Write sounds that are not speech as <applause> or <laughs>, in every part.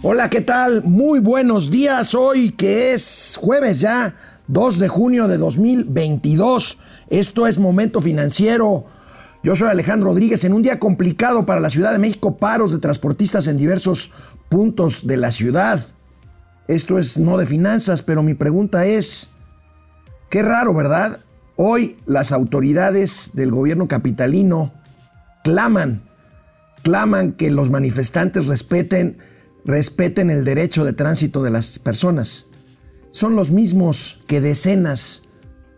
Hola, ¿qué tal? Muy buenos días hoy que es jueves ya, 2 de junio de 2022. Esto es Momento Financiero. Yo soy Alejandro Rodríguez. En un día complicado para la Ciudad de México, paros de transportistas en diversos puntos de la ciudad. Esto es no de finanzas, pero mi pregunta es, qué raro, ¿verdad? Hoy las autoridades del gobierno capitalino claman, claman que los manifestantes respeten respeten el derecho de tránsito de las personas. Son los mismos que decenas,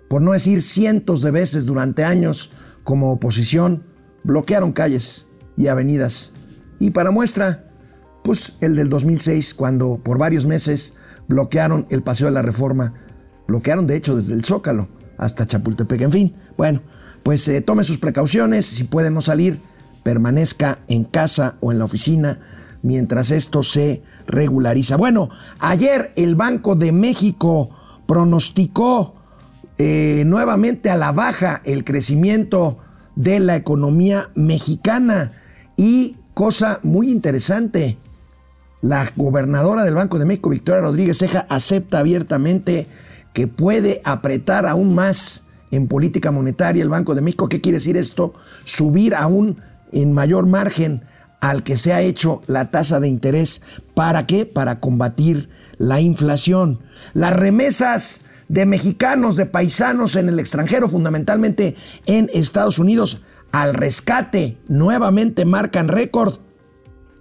por no decir cientos de veces durante años como oposición, bloquearon calles y avenidas. Y para muestra, pues el del 2006, cuando por varios meses bloquearon el Paseo de la Reforma, bloquearon de hecho desde el Zócalo hasta Chapultepec, en fin. Bueno, pues eh, tome sus precauciones, si puede no salir, permanezca en casa o en la oficina mientras esto se regulariza. Bueno, ayer el Banco de México pronosticó eh, nuevamente a la baja el crecimiento de la economía mexicana y cosa muy interesante, la gobernadora del Banco de México, Victoria Rodríguez Ceja, acepta abiertamente que puede apretar aún más en política monetaria el Banco de México. ¿Qué quiere decir esto? Subir aún en mayor margen al que se ha hecho la tasa de interés. ¿Para qué? Para combatir la inflación. Las remesas de mexicanos, de paisanos en el extranjero, fundamentalmente en Estados Unidos, al rescate, nuevamente marcan récord.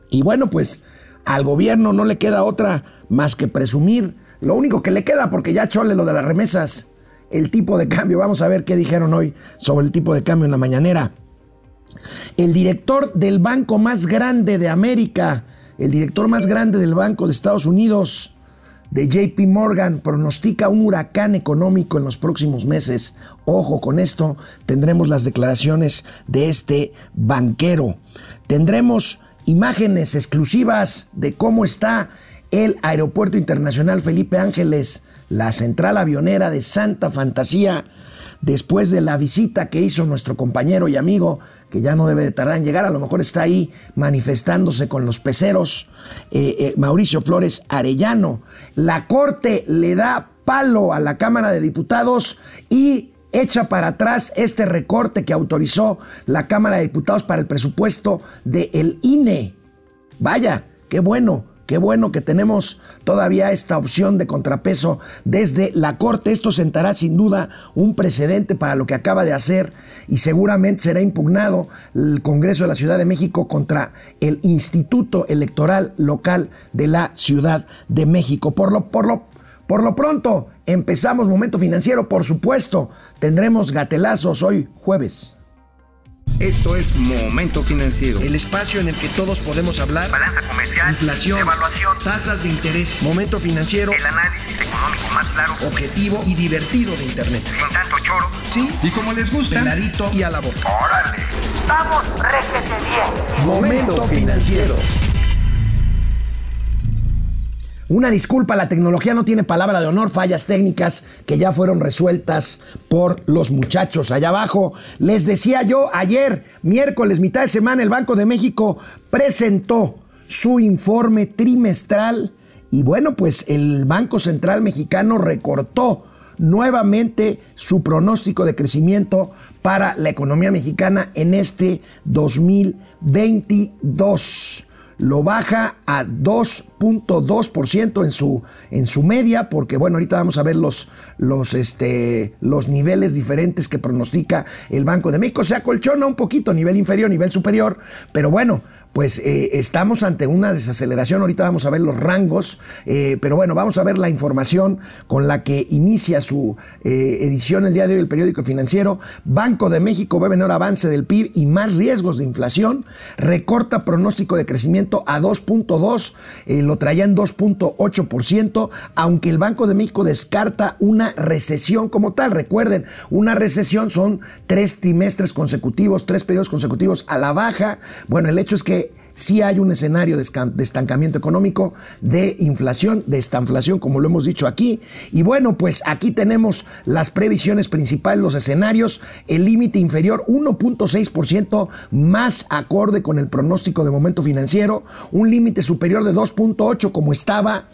Y bueno, pues al gobierno no le queda otra más que presumir. Lo único que le queda, porque ya chole lo de las remesas, el tipo de cambio. Vamos a ver qué dijeron hoy sobre el tipo de cambio en la mañanera. El director del banco más grande de América, el director más grande del Banco de Estados Unidos, de JP Morgan, pronostica un huracán económico en los próximos meses. Ojo con esto, tendremos las declaraciones de este banquero. Tendremos imágenes exclusivas de cómo está el Aeropuerto Internacional Felipe Ángeles, la central avionera de Santa Fantasía después de la visita que hizo nuestro compañero y amigo, que ya no debe de tardar en llegar, a lo mejor está ahí manifestándose con los peceros, eh, eh, Mauricio Flores Arellano. La Corte le da palo a la Cámara de Diputados y echa para atrás este recorte que autorizó la Cámara de Diputados para el presupuesto del INE. Vaya, qué bueno. Qué bueno que tenemos todavía esta opción de contrapeso desde la Corte. Esto sentará sin duda un precedente para lo que acaba de hacer y seguramente será impugnado el Congreso de la Ciudad de México contra el Instituto Electoral Local de la Ciudad de México. Por lo, por lo, por lo pronto, empezamos Momento Financiero. Por supuesto, tendremos gatelazos hoy jueves. Esto es Momento Financiero. El espacio en el que todos podemos hablar. Balanza comercial. Inflación. Evaluación. Tasas de interés. Momento Financiero. El análisis económico más claro. Objetivo y divertido de Internet. Sin tanto choro. Sí. Y como les gusta. Peladito y a la boca. Órale. Vamos, réjete bien. Momento Financiero. Una disculpa, la tecnología no tiene palabra de honor, fallas técnicas que ya fueron resueltas por los muchachos allá abajo. Les decía yo ayer, miércoles, mitad de semana, el Banco de México presentó su informe trimestral y bueno, pues el Banco Central Mexicano recortó nuevamente su pronóstico de crecimiento para la economía mexicana en este 2022 lo baja a 2.2% en su, en su media, porque bueno, ahorita vamos a ver los, los, este, los niveles diferentes que pronostica el Banco de México. Se acolchona un poquito, nivel inferior, nivel superior, pero bueno, pues eh, estamos ante una desaceleración. Ahorita vamos a ver los rangos, eh, pero bueno, vamos a ver la información con la que inicia su eh, edición el día de hoy el periódico financiero. Banco de México ve menor avance del PIB y más riesgos de inflación. Recorta pronóstico de crecimiento a 2.2, lo traía en 2.8%, aunque el Banco de México descarta una recesión como tal. Recuerden, una recesión son tres trimestres consecutivos, tres periodos consecutivos a la baja. Bueno, el hecho es que sí hay un escenario de, estancamiento económico, de inflación, de estanflación, como lo hemos dicho aquí. Y bueno, pues aquí tenemos las previsiones principales, los escenarios, el límite inferior 1.6% más acorde con el pronóstico de momento financiero, un límite superior de 2.8 como estaba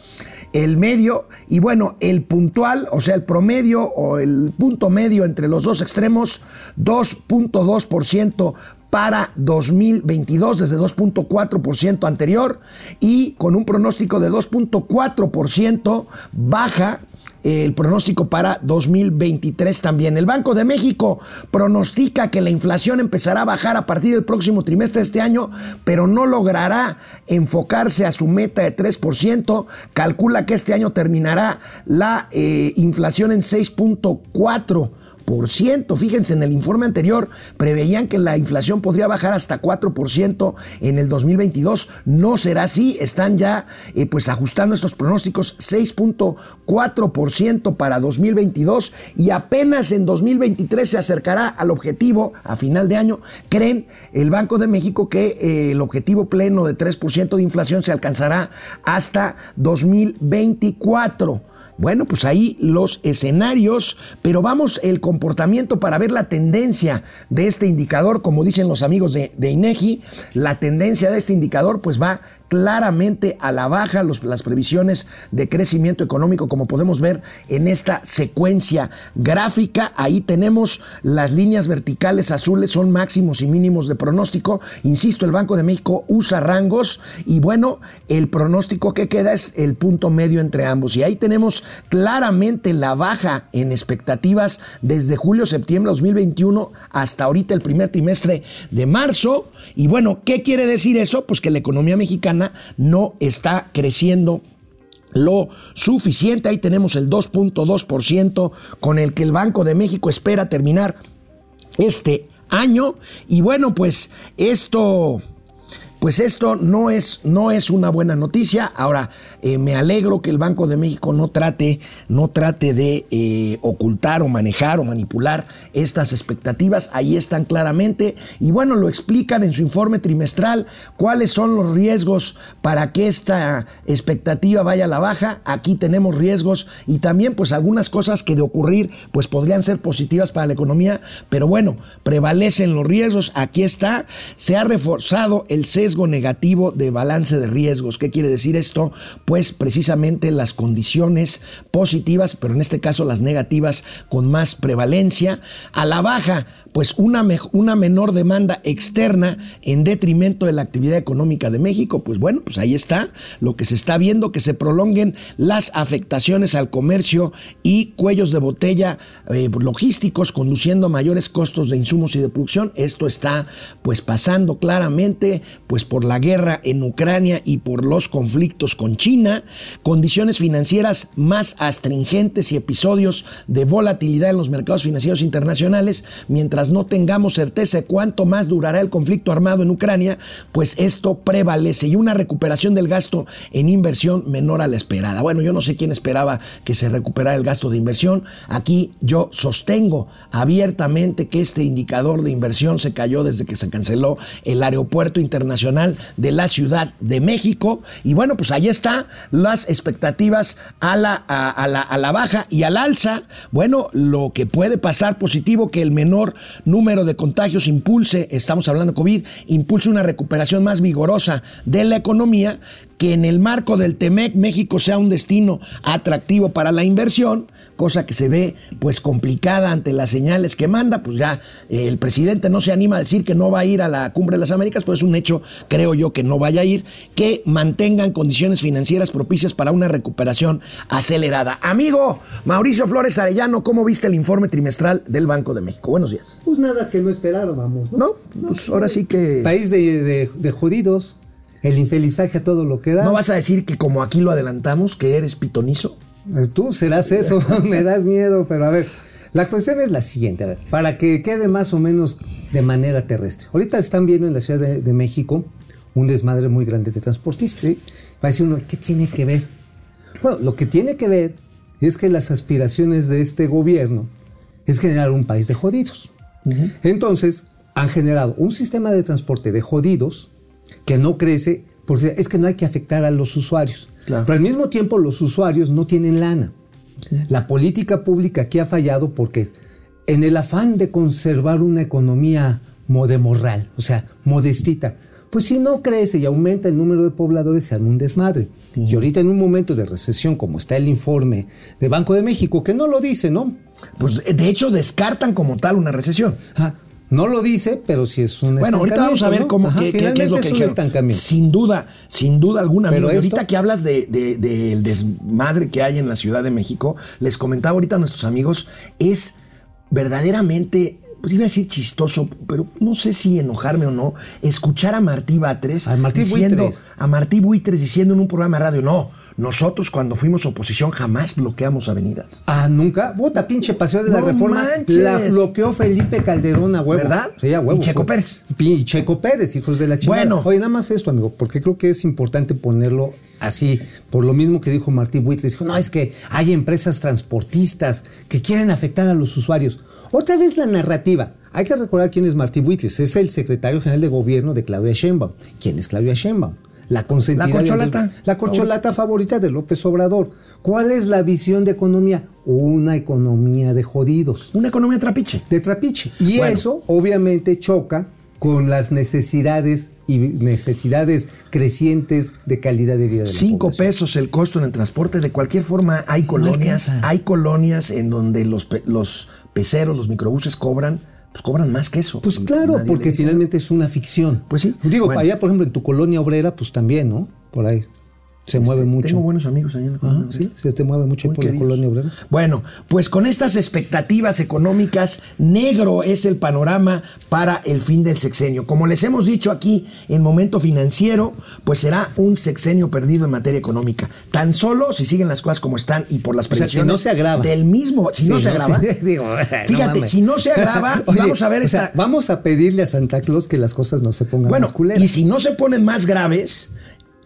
el medio. Y bueno, el puntual, o sea, el promedio o el punto medio entre los dos extremos, 2.2% para 2022 desde 2.4% anterior y con un pronóstico de 2.4% baja el pronóstico para 2023 también. El Banco de México pronostica que la inflación empezará a bajar a partir del próximo trimestre de este año, pero no logrará enfocarse a su meta de 3%. Calcula que este año terminará la eh, inflación en 6.4%. Fíjense, en el informe anterior preveían que la inflación podría bajar hasta 4% en el 2022. No será así. Están ya eh, pues ajustando estos pronósticos 6.4% para 2022 y apenas en 2023 se acercará al objetivo a final de año. Creen el Banco de México que eh, el objetivo pleno de 3% de inflación se alcanzará hasta 2024. Bueno, pues ahí los escenarios, pero vamos el comportamiento para ver la tendencia de este indicador, como dicen los amigos de, INEGI, la tendencia de este indicador pues va claramente a la baja los- las previsiones de crecimiento económico, como podemos ver en esta secuencia gráfica. Ahí tenemos las líneas verticales azules, son máximos y mínimos de pronóstico. Insisto, el Banco de México usa rangos y bueno, el pronóstico que queda es el punto medio entre ambos. Y ahí tenemos claramente la baja en expectativas desde julio-septiembre 2021 hasta ahorita el primer trimestre de marzo. Y bueno, ¿qué quiere decir eso? Pues que la economía mexicana no está creciendo lo suficiente. Ahí tenemos el 2.2% con el que el Banco de México espera terminar este año. Y bueno, pues esto... Pues esto no es, no es una buena noticia. Ahora, eh, me alegro que el Banco de México no trate, no trate de eh, ocultar o manejar o manipular estas expectativas. Ahí están claramente. Y bueno, lo explican en su informe trimestral cuáles son los riesgos para que esta expectativa vaya a la baja. Aquí tenemos riesgos y también pues algunas cosas que de ocurrir pues podrían ser positivas para la economía. Pero bueno, prevalecen los riesgos. Aquí está. Se ha reforzado el sesgo negativo de balance de riesgos. ¿Qué quiere decir esto? Pues precisamente las condiciones positivas, pero en este caso las negativas con más prevalencia. A la baja, pues una, una menor demanda externa en detrimento de la actividad económica de México. Pues bueno, pues ahí está lo que se está viendo, que se prolonguen las afectaciones al comercio y cuellos de botella eh, logísticos, conduciendo a mayores costos de insumos y de producción. Esto está pues pasando claramente pues por la guerra en Ucrania y por los conflictos con China, condiciones financieras más astringentes y episodios de volatilidad en los mercados financieros internacionales, mientras no tengamos certeza de cuánto más durará el conflicto armado en Ucrania, pues esto prevalece y una recuperación del gasto en inversión menor a la esperada. Bueno, yo no sé quién esperaba que se recuperara el gasto de inversión. Aquí yo sostengo abiertamente que este indicador de inversión se cayó desde que se canceló el aeropuerto internacional de la Ciudad de México. Y bueno, pues ahí está las expectativas a la, a, la, a la baja y al alza. Bueno, lo que puede pasar positivo, que el menor número de contagios impulse, estamos hablando COVID, impulse una recuperación más vigorosa de la economía, que en el marco del TEMEC México sea un destino atractivo para la inversión, cosa que se ve pues complicada ante las señales que manda, pues ya eh, el presidente no se anima a decir que no va a ir a la cumbre de las Américas, pues es un hecho, creo yo, que no vaya a ir, que mantengan condiciones financieras propicias para una recuperación acelerada. Amigo Mauricio Flores Arellano, ¿cómo viste el informe trimestral del Banco de México? Buenos días. Pues nada que no esperábamos, ¿no? No, pues ahora sí que... País de, de- de jodidos, el infelizaje a todo lo que da. ¿No vas a decir que como aquí lo adelantamos, que eres pitonizo? Eh, Tú serás eso, <laughs> me das miedo, pero a ver, la cuestión es la siguiente, a ver, para que quede más o menos de manera terrestre. Ahorita están viendo en la Ciudad de, de México un desmadre muy grande de transportistas. Va a decir uno, ¿qué tiene que ver? Bueno, lo que tiene que ver es que las aspiraciones de este gobierno es generar un país de jodidos. Entonces, han generado un sistema de transporte de jodidos que no crece, porque es que no hay que afectar a los usuarios. Claro. Pero al mismo tiempo los usuarios no tienen lana. La política pública aquí ha fallado porque en el afán de conservar una economía modemorral, o sea, modestita, pues si no crece y aumenta el número de pobladores, se arma un desmadre. Y ahorita en un momento de recesión, como está el informe de Banco de México, que no lo dice, ¿no? Pues de hecho descartan como tal una recesión. Ah, no lo dice, pero sí es un Bueno, ahorita vamos a ver ¿no? cómo Ajá, qué, qué- qué es lo que es un estancamiento. Sin duda, sin duda alguna. Pero amigo. Y esto- ahorita que hablas de, de- del desmadre que hay en la Ciudad de México, les comentaba ahorita a nuestros amigos, es verdaderamente, pues iba a decir chistoso, pero no sé si enojarme o no, escuchar a Martí Batres A Martí diciendo, Buitres. a Martí Buitres diciendo en un programa de radio, no, nosotros cuando fuimos oposición jamás bloqueamos avenidas. Ah, nunca. Puta, pinche paseo de la reforma. manches. La bloqueó Felipe Calderón a huevo. ¿Verdad? Sí, a huevo. Y Checo Fue- Pérez. Y Checo Pérez, hijos de la chingada. Bueno. Oye, nada más esto, amigo, porque creo que es importante ponerlo así. Por lo mismo que dijo Martí Buitres. Dijo, no, es que hay empresas transportistas que quieren afectar a los usuarios. Otra vez la narrativa. Hay que recordar quién es Martí Buitres. Es el secretario general de gobierno de Claudia Sheinbaum. ¿Quién es Claudia Sheinbaum? La consentida. La corcholata. La corcholata favorita de López Obrador. ¿Cuál es la visión de economía? Una economía de jodidos, Una economía trapiche. de trapiche. Y Bueno. eso obviamente choca con las necesidades y necesidades crecientes de calidad de vida de Cinco pesos el costo en el transporte. De cualquier forma, hay colonias, hay colonias en donde los, los peceros, los microbuses cobran, pues cobran más que eso. Pues claro, porque finalmente es una ficción. Pues sí. Digo, Bueno. allá, por ejemplo, en tu colonia obrera, pues también, ¿no? Por ahí. Se mueve nada. mucho. Tengo buenos amigos ahí en la sí, se te mueve mucho Muy por la colonia obrera. Bueno, pues con estas expectativas económicas, negro es el panorama para el fin del sexenio. Como les hemos dicho aquí en Momento Financiero, pues será un sexenio perdido en materia económica. Tan solo si siguen las cosas como están y por las sea, si previsiones no se agrava. del mismo, si Sí, no se no, agrava. <laughs> digo, fíjate, si no se agrava, <laughs> Oye, vamos a ver o esta sea, vamos a pedirle a Santa Claus que las cosas no se pongan Bueno, más culeras. y si no se ponen más graves,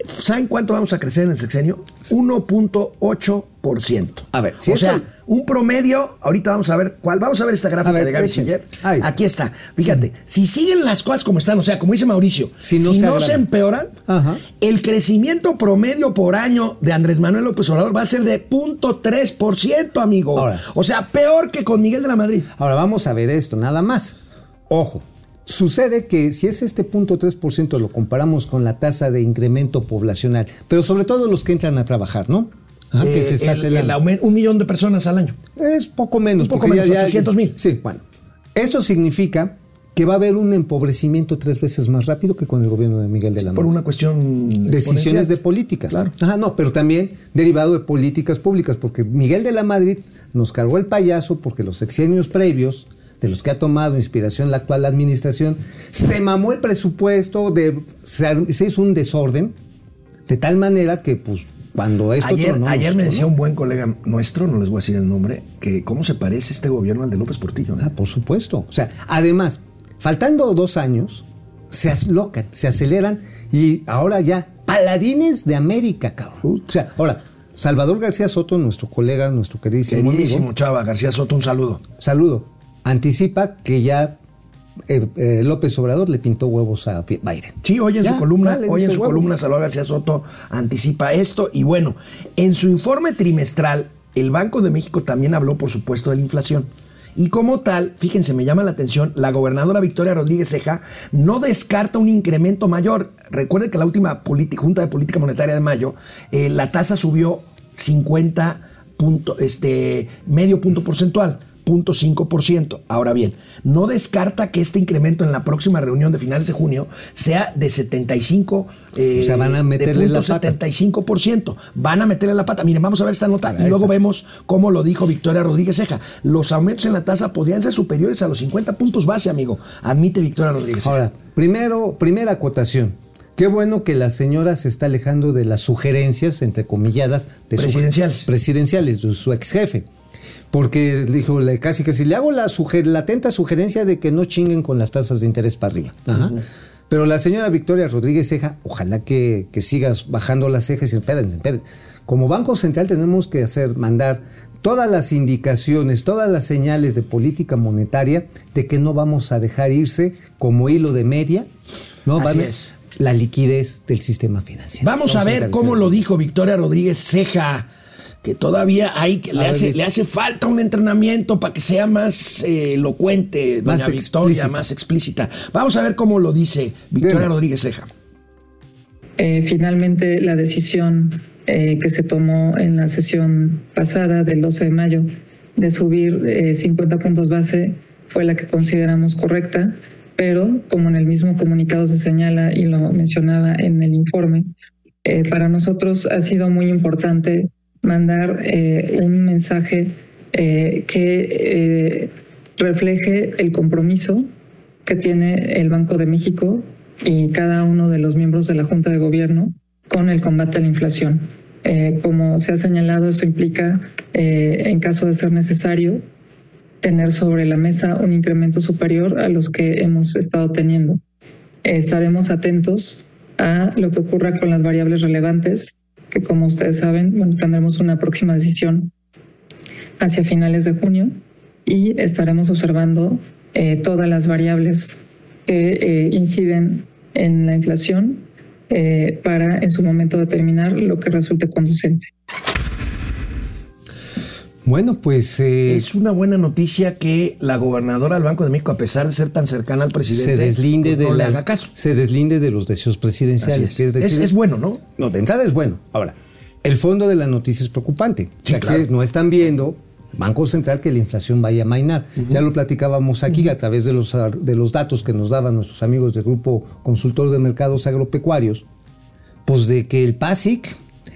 ¿saben cuánto vamos a crecer en el sexenio? 1.8%. A ver, si o sea, un promedio, ahorita vamos a ver cuál, vamos a ver esta gráfica ver, de Gaby. Siller. Está. Aquí está. Fíjate, si siguen las cosas como están, o sea, como dice Mauricio, Si si no no, se empeoran, Ajá. el crecimiento promedio por año de Andrés Manuel López Obrador va a ser de 0.3%, amigo. Ahora. o sea, peor que con Miguel de la Madrid. Ahora vamos a ver esto, nada más. Ojo, sucede que si es este punto 3% lo comparamos con la tasa de incremento poblacional, pero sobre todo los que entran a trabajar, ¿no? Ah, que Eh, se está el- un millón de personas al año. Es poco menos. Un poco menos, 800,000. Sí, bueno. Esto significa que va a haber un empobrecimiento tres veces más rápido que con el gobierno de Miguel de la Por Madrid. una cuestión Decisiones de políticas. Claro. Ajá, no, pero también derivado de políticas públicas, porque Miguel de la Madrid nos cargó el payaso porque los sexenios previos, de los que ha tomado inspiración la actual administración, se mamó el presupuesto, de, se, se hizo un desorden, de tal manera que, pues, cuando esto Ayer, tronó, ayer me decía un buen colega nuestro, no les voy a decir el nombre, que cómo se parece este gobierno al de López Portillo. ¿eh? Ah, por supuesto. O sea, además, faltando dos años, se aslocan, se aceleran y ahora ya, paladines de América, cabrón. O sea, ahora, Salvador García Soto, nuestro colega, nuestro queridísimo, Queridísimo amigo, Chava García Soto, un saludo. saludo, anticipa que ya eh, eh, López Obrador le pintó huevos a Biden. Sí, hoy en Ya, su columna, hoy en su huevo. columna Salvador García Soto anticipa esto y bueno, en su informe trimestral el Banco de México también habló por supuesto de la inflación. Y como tal, fíjense, me llama la atención, la gobernadora Victoria Rodríguez Ceja no descarta un incremento mayor. Recuerde que la última Junta de Política Monetaria de mayo, eh, la tasa subió 50 punto, este, medio punto porcentual. 0.5%. Ahora bien, no descarta que este incremento en la próxima reunión de finales de junio sea de 75 eh, O sea, van a meterle de la pata. 75%. Van a meterle la pata. Miren, vamos a ver esta nota y luego está. vemos cómo lo dijo Victoria Rodríguez Ceja. Los aumentos en la tasa podrían ser superiores a los 50 puntos base, amigo. Admite Victoria Rodríguez Ceja. Ahora, primero, primera acotación. Qué bueno que la señora se está alejando de las sugerencias, entre comilladas, de su- Presidenciales. presidenciales, de su ex jefe. Porque dijo le- casi que si le hago la, suger- la atenta sugerencia de que no chinguen con las tasas de interés para arriba. Ajá. Pero la señora Victoria Rodríguez Ceja, ojalá que, que sigas bajando las cejas y espérense, espérense. Como Banco Central tenemos que hacer, mandar todas las indicaciones, todas las señales de política monetaria de que no vamos a dejar irse como hilo de media. ¿no? Así Van- es. la liquidez del sistema financiero. Vamos a ver cómo lo dijo Victoria Rodríguez Ceja, que todavía hay, que le, ver, hace, Vic. le hace falta un entrenamiento para que sea más eh, elocuente, doña Más Victoria, explícita. más explícita. Vamos a ver cómo lo dice Victoria Dime. Rodríguez Ceja. Eh, finalmente, la decisión eh, que se tomó en la sesión pasada del 12 de mayo de subir eh, 50 puntos base fue la que consideramos correcta, pero como en el mismo comunicado se señala y lo mencionaba en el informe, eh, para nosotros ha sido muy importante mandar eh, un mensaje eh, que eh, refleje el compromiso que tiene el Banco de México y cada uno de los miembros de la Junta de Gobierno con el combate a la inflación. Eh, como se ha señalado, eso implica, eh, en caso de ser necesario, tener sobre la mesa un incremento superior a los que hemos estado teniendo. Estaremos atentos a lo que ocurra con las variables relevantes, que como ustedes saben, bueno, tendremos una próxima decisión hacia finales de junio y estaremos observando eh, todas las variables que eh, inciden en la inflación eh, para en su momento determinar lo que resulte conducente. Bueno, pues eh, Es una buena noticia que la gobernadora del Banco de México, a pesar de ser tan cercana al presidente, se deslinde pues, de no le la- haga caso. se deslinde de los deseos presidenciales, es. que es Es- decir, es bueno, ¿no? No, de entrada es bueno. Ahora, el fondo de la noticia es preocupante. Sí, ya claro. que no están viendo, Banco Central, que la inflación vaya a mainar. Ya lo platicábamos aquí a través de los, de los datos que nos daban nuestros amigos del Grupo Consultor de Mercados Agropecuarios, pues de que el PASIC,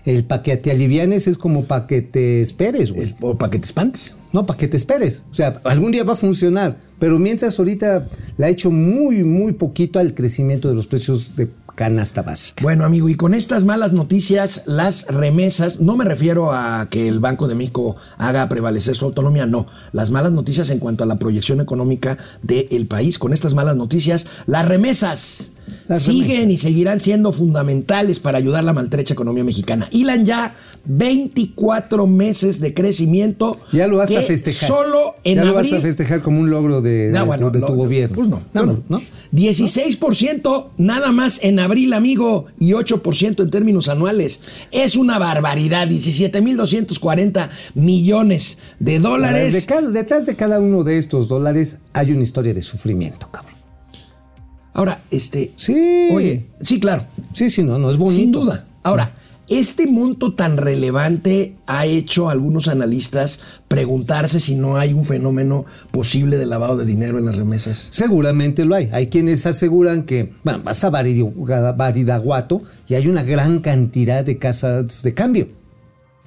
el pa' que te alivianes es como para que te esperes, güey. O para que te espantes. No, para que te esperes. O sea, algún día va a funcionar. Pero mientras ahorita le ha hecho muy, muy poquito al crecimiento de los precios de canasta básica. Bueno, amigo, y con estas malas noticias, las remesas, no me refiero a que el Banco de México haga prevalecer su autonomía, no. Las malas noticias en cuanto a la proyección económica del país. Con estas malas noticias, las remesas Las siguen remesas. y seguirán siendo fundamentales para ayudar a la maltrecha economía mexicana. Hilan ya 24 meses de crecimiento. Ya lo vas a festejar. Solo en ya lo vas abril- a festejar como un logro de, de Ah, tu- bueno, de no, tu no, gobierno. Pues no, no, no. ¿no? 16% nada más en abril, amigo, y 8% en términos anuales. Es una barbaridad. 17.240 millones de ver, dólares. de cada- detrás de cada uno de estos dólares hay una historia de sufrimiento, cabrón. Ahora, este. Sí. Oye, sí, claro. Sí, sí, no, no es bonito. Sin duda. Ahora, este monto tan relevante ha hecho a algunos analistas preguntarse si no hay un fenómeno posible de lavado de dinero en las remesas. Seguramente lo hay. Hay quienes aseguran que, bueno, vas a Baridaguato y hay una gran cantidad de casas de cambio.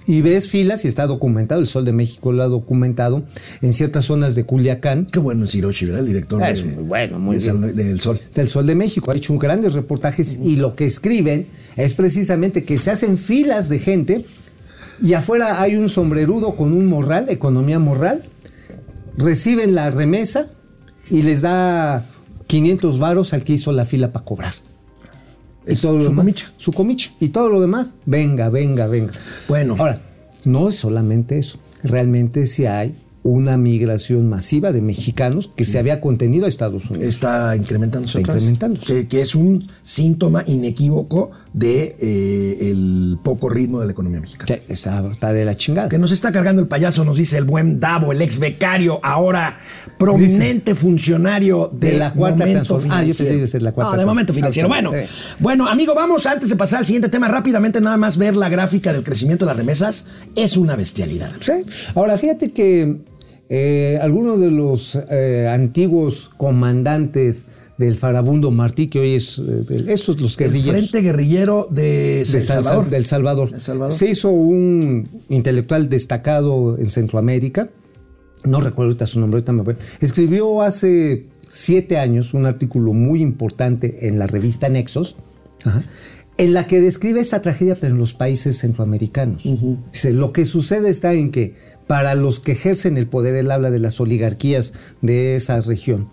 Y ves filas y está documentado, el Sol de México lo ha documentado, en ciertas zonas de Culiacán, Qué bueno es Hiroshi, ¿verdad? El director Ah, de- es muy bueno, muy de Sal- del Sol. del Sol de México. Ha hecho grandes reportajes y lo que escriben es precisamente que se hacen filas de gente y afuera hay un sombrerudo con un morral, economía morral, reciben la remesa y les da 500 varos al que hizo la fila para cobrar. Y todo lo su demás, comicha. Su comicha. Y todo lo demás, venga, venga, venga. Bueno. Ahora, no es solamente eso. Realmente sí hay una migración masiva de mexicanos que se había contenido a Estados Unidos. está incrementándose. Está incrementándose. Que, que es un síntoma inequívoco de eh, el poco ritmo de la economía mexicana. Sí, está, está de la chingada. Que nos está cargando el payaso, nos dice el buen Davo, el ex becario, ahora prominente funcionario de, De la cuarta Ah, yo pensé que iba a ser la cuarta No, de momento financiero. Bueno, sí. bueno, amigo, vamos antes de pasar al siguiente tema rápidamente, nada más ver la gráfica del crecimiento de las remesas. Es una bestialidad. Sí. Ahora, fíjate que eh, algunos de los eh, antiguos comandantes del farabundo Martí, que hoy es, eh, esos los El guerrilleros. Frente Guerrillero de, de El Sal- Salvador. del Salvador. El Salvador. Se hizo un intelectual destacado en Centroamérica. No recuerdo ahorita su nombre, ahorita me voy. Escribió hace siete años un artículo muy importante en la revista Nexos, ajá, en la que describe esta tragedia pero en los países centroamericanos. Dice, lo que sucede está en que para los que ejercen el poder, él habla de las oligarquías de esa región,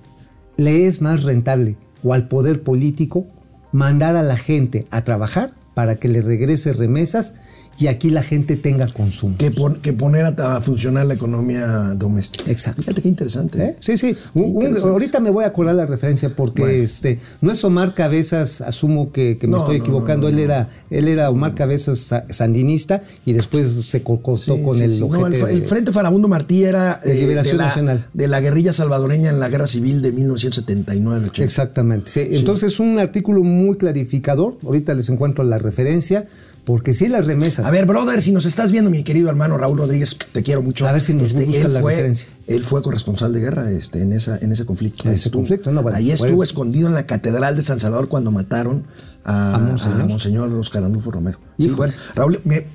le es más rentable o al poder político mandar a la gente a trabajar para que le regrese remesas y aquí la gente tenga consumo. Que, pon- que poner a, a funcionar la economía doméstica. Exacto. Fíjate qué interesante. ¿Eh? Sí, sí. Un- un- Interesante. ahorita me voy a acordar la referencia porque Bueno. este no es Omar Cabezas, asumo que, que me No, estoy equivocando. no, no, él era él era Omar Cabezas sa- sandinista y después se co- cortó Sí, con sí, el sí. El, de- el Frente Farabundo Martí era De Liberación la, Nacional. de la guerrilla salvadoreña en la guerra civil de 1979. 80. Exactamente. sí. Entonces un artículo muy clarificador. Ahorita les encuentro la referencia porque sí las remesas. A ver, brother, si nos estás viendo, mi querido hermano Raúl Rodríguez, te quiero mucho. Este, A ver si nos buscas él la fue, referencia. Él fue corresponsal de guerra este, en, esa, en ese conflicto. En ese conflicto, no, bueno, Ahí estuvo escondido en la Catedral de San Salvador cuando mataron a, ¿A Monseñor? a Monseñor Oscar Arnulfo Romero. Sí, bueno, Raúl, me-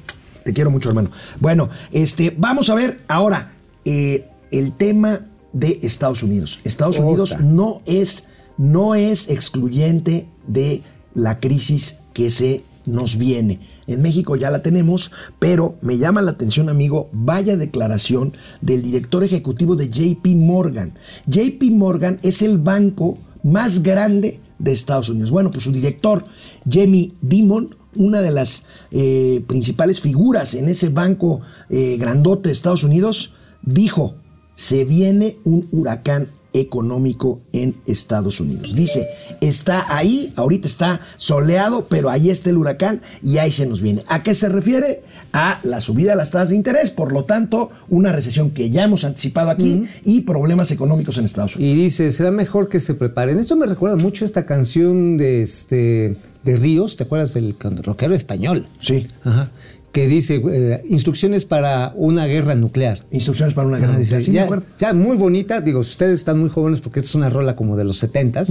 te quiero mucho, hermano. Bueno, este, vamos a ver ahora eh, el tema de Estados Unidos. Estados Ota. Unidos no es, no es excluyente de la crisis que se nos viene. En México ya la tenemos, pero me llama la atención, amigo, vaya declaración del director ejecutivo de JP Morgan. JP Morgan es el banco más grande de Estados Unidos. Bueno, pues su director, Jamie Dimon, una de las eh, principales figuras en ese banco eh, grandote de Estados Unidos, dijo, se viene un huracán económico en Estados Unidos. Dice, está ahí, ahorita está soleado, pero ahí está el huracán y ahí se nos viene. ¿A qué se refiere? A la subida de las tasas de interés, por lo tanto, una recesión que ya hemos anticipado aquí y problemas económicos en Estados Unidos. Y dice, será mejor que se preparen. Esto me recuerda mucho esta canción de este de Ríos, ¿te acuerdas del rockero español? Sí. Ajá. Que dice eh, instrucciones para una guerra nuclear. Instrucciones para una Ah, guerra nuclear. Sí, ya, ya muy bonita, digo, si ustedes están muy jóvenes porque esta es una rola como de los 70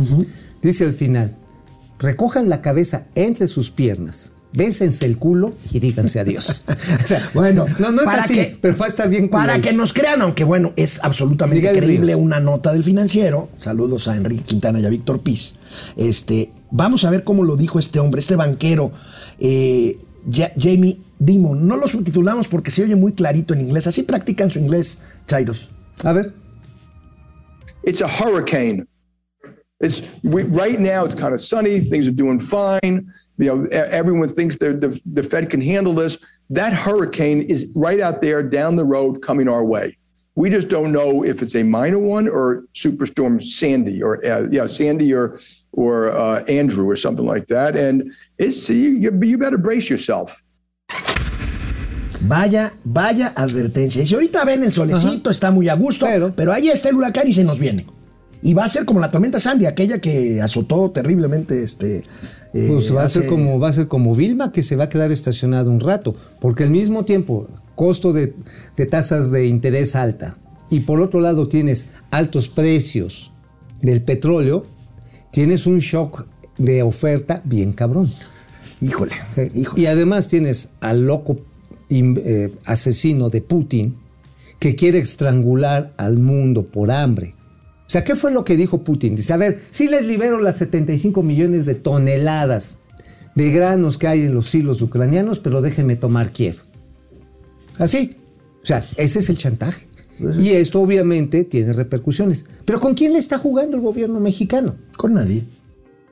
Dice al final, recojan la cabeza entre sus piernas, bésense el culo y díganse adiós. <laughs> O sea, Bueno, no, no es así, que- pero va a estar bien Para que nos crean, aunque bueno, es absolutamente creíble una nota del financiero. Saludos a Enrique Quintana y a Víctor Piz. Este, vamos a ver cómo lo dijo este hombre, este banquero, eh, Ja- Jamie Dimon. No lo subtitulamos porque se oye muy clarito en inglés. Así practican su inglés, Chairos. A ver, it's a hurricane. It's we, right now. It's kind of sunny. Things are doing fine. You know, everyone thinks the the Fed can handle this. That hurricane is right out there down the road coming our way. We just don't know if it's a minor one or Superstorm Sandy or uh, yeah Sandy or or uh, Andrew or something like that. And it's you you better brace yourself. Vaya, vaya advertencia. Dice, ahorita ven el solecito, está muy a gusto, pero, Pero- ahí está el huracán y se nos viene. Y va a ser como la tormenta Sandy, aquella que azotó terriblemente este. eh, Pues va a ser como va a ser como Vilma que se va a quedar estacionado un rato, porque al mismo tiempo costo de, de tasas de interés alta y por otro lado tienes altos precios del petróleo, tienes un shock de oferta bien cabrón. Híjole, Eh, híjole. Y además tienes al loco eh, asesino de Putin que quiere estrangular al mundo por hambre. O sea, ¿qué fue lo que dijo Putin? Dice, a ver, sí les libero las 75 millones de toneladas de granos que hay en los silos ucranianos, pero déjenme tomar Kiev. Así. O sea, ese es el chantaje. Y esto obviamente tiene repercusiones. Pero ¿con quién le está jugando el gobierno mexicano? Con nadie.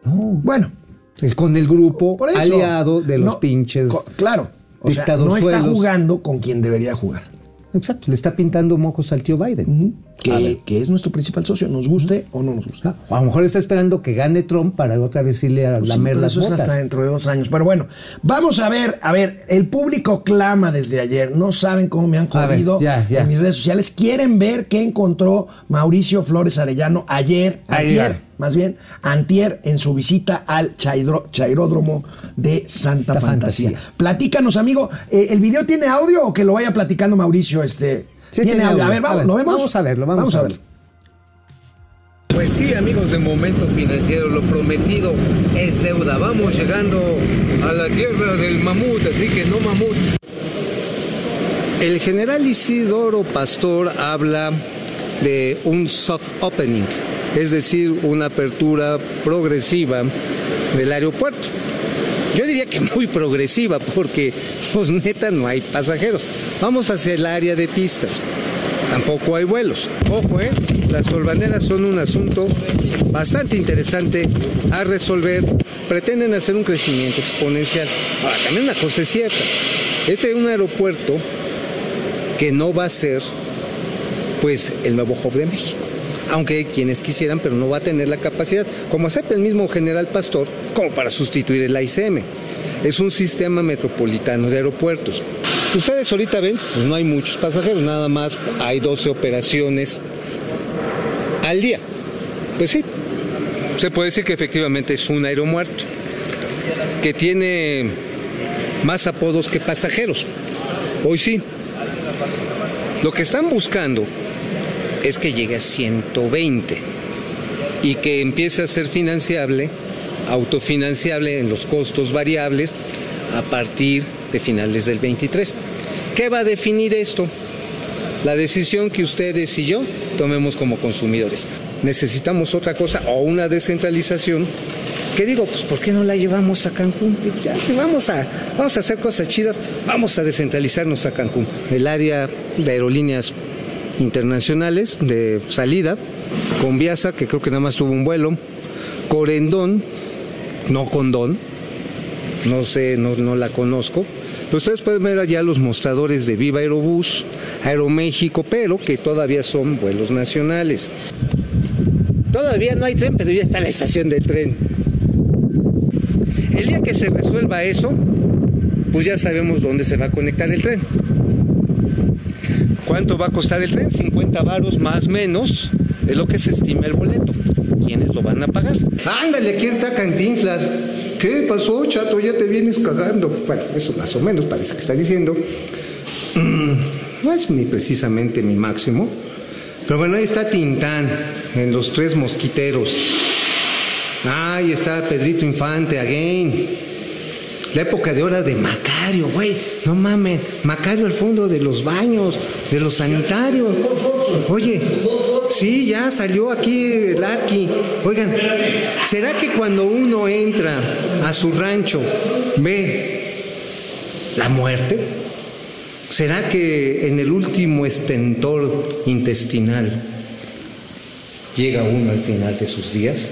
No. Bueno, Es con el grupo aliado de los no, pinches claro. O sea, no está jugando con quien debería jugar. Exacto, le está pintando mocos al tío Biden. Que, es nuestro principal socio, nos guste o no nos guste. O a lo mejor está esperando que gane Trump para otra vez irle a Pues sí, lamer pero las eso es hasta dentro de dos años. Pero bueno, vamos a ver, a ver, el público clama desde ayer. No saben cómo me han ya. en mis redes sociales. Quieren ver qué encontró Mauricio Flores Arellano ayer, Ayer. más bien, antier en su visita al chaidro- chairódromo de Santa Santa Fantasía. Fantasía. Platícanos, amigo, eh, ¿el video tiene audio o que lo vaya platicando Mauricio? Este, Sí, tiene, tiene audio. A ver, vamos, A ver, ¿lo vemos? vamos a verlo, vamos a verlo. Pues sí, amigos de Momento Financiero, lo prometido es deuda. Vamos llegando a la tierra del mamut, así que no mamut. El general Isidoro Pastor habla de un soft opening, es decir, una apertura progresiva del aeropuerto. Yo diría que muy progresiva porque, pues neta, no hay pasajeros. Vamos hacia el área de pistas. Tampoco hay vuelos. Ojo, ¿eh? Las solvaneras son un asunto bastante interesante a resolver. Pretenden hacer un crecimiento exponencial. Ahora, también una cosa es cierta. Este es un aeropuerto que no va a ser pues el nuevo hub de México. Aunque quienes quisieran, pero no va a tener la capacidad, como acepta el mismo general Pastor, como para sustituir el AICM. Es un sistema metropolitano de aeropuertos. Ustedes ahorita ven, pues no hay muchos pasajeros, nada más hay 12 operaciones al día. Pues sí, se puede decir que efectivamente es un aeromuerto, que tiene más apodos que pasajeros. Hoy sí. Lo que están buscando es que llegue a 120 y que empiece a ser financiable, autofinanciable en los costos variables a partir de finales del 23. ¿Qué va a definir esto? La decisión que ustedes y yo tomemos como consumidores. Necesitamos otra cosa o una descentralización. ¿Qué digo? Pues ¿por qué no la llevamos a Cancún? Digo, ya, vamos a, vamos a hacer cosas chidas, vamos a descentralizarnos a Cancún. El área de aerolíneas internacionales de salida, con Viasa, que creo que nada más tuvo un vuelo, Corendón, no Condón, no sé, no, no la conozco. Pero ustedes pueden ver allá los mostradores de Viva Aerobús, Aeroméxico, pero que todavía son vuelos nacionales. Todavía no hay tren, pero ya está la estación de tren. El día que se resuelva eso, pues ya sabemos dónde se va a conectar el tren. ¿Cuánto va a costar el tren? 50 varos más menos es lo que se estima el boleto. ¿Quiénes lo van a pagar? Ándale, aquí está Cantinflas. ¿Qué pasó, chato? Ya te vienes cagando. Bueno, eso más o menos parece que está diciendo. Mm, no es ni precisamente mi máximo. Pero bueno, ahí está Tintán, en los tres mosquiteros. Ahí está Pedrito Infante, again. La época de hora de Macario, güey. No mames. Macario al fondo de los baños, de los sanitarios. Oye, sí, ya salió aquí el Arqui. Oigan, ¿será que cuando uno entra a su rancho ve la muerte? ¿Será que en el último estentor intestinal llega uno al final de sus días?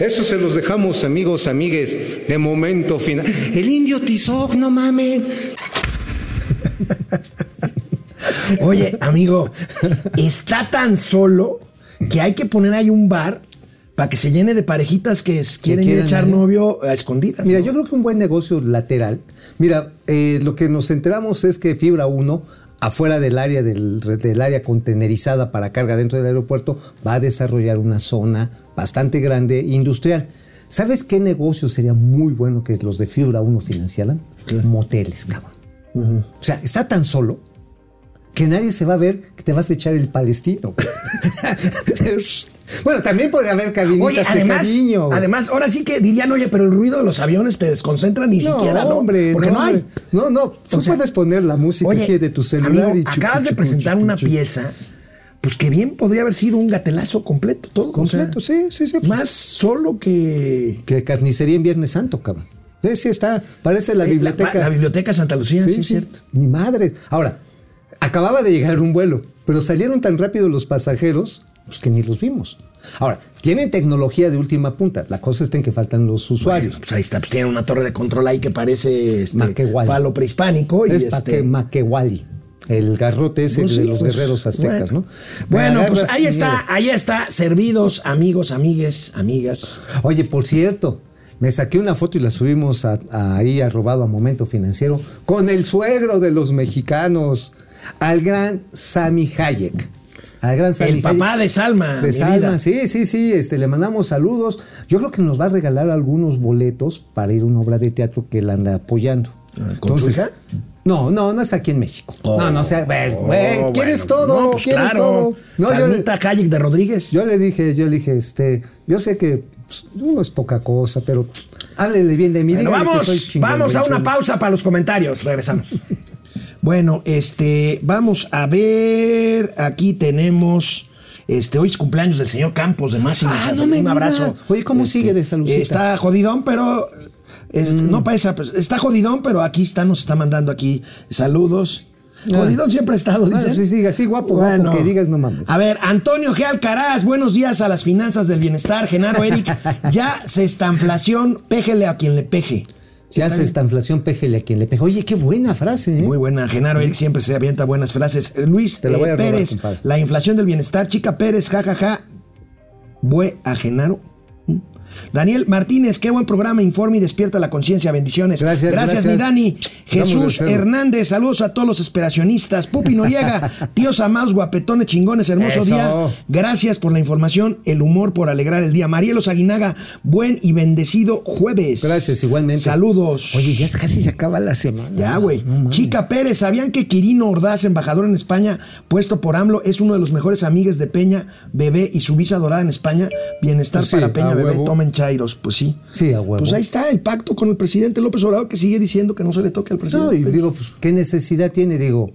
Eso se los dejamos, amigos, amigues, de momento final. El indio Tizoc, no mamen. <laughs> Oye, amigo, está tan solo que hay que poner ahí un bar para que se llene de parejitas que quieren ir a quieran echar novio a escondidas. Mira, ¿no? yo creo que un buen negocio lateral. Mira, eh, lo que nos enteramos es que Fibra 1, afuera del área del, del área contenerizada para carga dentro del aeropuerto, va a desarrollar una zona bastante grande industrial. ¿Sabes qué negocio sería muy bueno que los de Fibra 1 financiaran? Moteles, cabrón. O sea, está tan solo que nadie se va a ver que te vas a echar el palestino. <laughs> bueno, también podría haber cabinitas Oye, de cariño. además, ahora sí que dirían, oye, pero el ruido de los aviones te desconcentra ni siquiera, ¿no? hombre, Porque no, hay. hombre. No, no, tú O sea, puedes poner la música Oye, de tu celular amigo, y chucu, acabas de presentar chucu, una pieza, pues que bien podría haber sido un gatelazo completo, todo. o Completo, sea, sí, sí, sí. Más solo que. Que carnicería en Viernes Santo, cabrón. Sí, sí, está, parece la eh, biblioteca. La, biblioteca Santa Lucía, sí, es cierto. Ni madres. Ahora, acababa de llegar un vuelo, pero salieron tan rápido los pasajeros pues, que ni los vimos. Ahora, tienen tecnología de última punta. La cosa está en que faltan los usuarios. Pues ahí está, pues tiene una torre de control ahí que parece este, falo prehispánico. Y es este, Paque- Maquewali, el garrote ese pues de los pues, guerreros aztecas, bueno. ¿no? Bueno, pues ahí está, ahí está, servidos, amigos, amigues, amigas. Oye, por cierto, me saqué una foto y la subimos a- a- ahí a robado a Momento Financiero con el suegro de los mexicanos, al gran Sammy Hayek. Al gran Sammy El papá Hayek. de Salma. De Salma, vida. sí, sí, sí, este, le mandamos saludos. Yo creo que nos va a regalar algunos boletos para ir a una obra de teatro que él anda apoyando. ¿Con su hija? No, no, no es aquí en México. Oh, no, no, o sea, güey, güey, oh, ¿quieres bueno, todo? no, pues ¿Quieres claro. todo? No, yo, le- Salmita Hayek de Rodríguez. yo le dije, yo le dije, este, yo sé que pues, uno es poca cosa, pero háblele bien de mí. Bueno, que vamos, soy chingón, vamos a una pausa para los comentarios. Regresamos. <laughs> bueno, este, vamos a ver. Aquí tenemos. Este, hoy es cumpleaños del señor Campos de Máximo. Ah, no me Un abrazo. Oye, ¿cómo Este, sigue de saludcita? Está jodidón, pero. este, Mm. No pesa, pues, está jodidón, pero aquí está, nos está mandando aquí saludos. Jodidón siempre ha estado, Bueno, dice. sí, sí, así guapo, guapo, que digas no mames. A ver, Antonio G. Alcaraz, buenos días a las finanzas del bienestar. Genaro Eric, <laughs> ya se está inflación, péjele a quien le peje. Si hace esta inflación, péjele a quien le peje. Oye, qué buena frase, ¿eh? Muy buena, Genaro Eric siempre se avienta buenas frases. Eh, Luis Te la voy eh, robar, Pérez, compadre. la inflación del bienestar, chica Pérez, jajaja. Bue a Genaro. Daniel Martínez, qué buen programa, informa y despierta la conciencia, bendiciones. Gracias, gracias, mi gracias. Dani. Tratamos Jesús. Hernández, saludos a todos los esperacionistas. Pupi Noriega, <laughs> tíos amados, guapetones, chingones, hermoso Eso. día. Gracias por la información, el humor por alegrar el día. Marielos Aguinaga, buen y bendecido jueves. Gracias, igualmente. Saludos. Oye, ya casi se acaba la semana. Ya, güey. No. Chica Pérez, ¿sabían que Quirino Ordaz, embajador en España, puesto por AMLO, es uno de los mejores amigos de Peña, Bebé y su visa dorada en España? Bienestar Pues sí, para Peña, Bebé, huevo. tomen chairos. Pues sí. Sí, a huevo. Pues ahí está el pacto con el presidente López Obrador que sigue diciendo que no se le toque al No, presidente. y digo, pues, ¿qué necesidad tiene? Digo,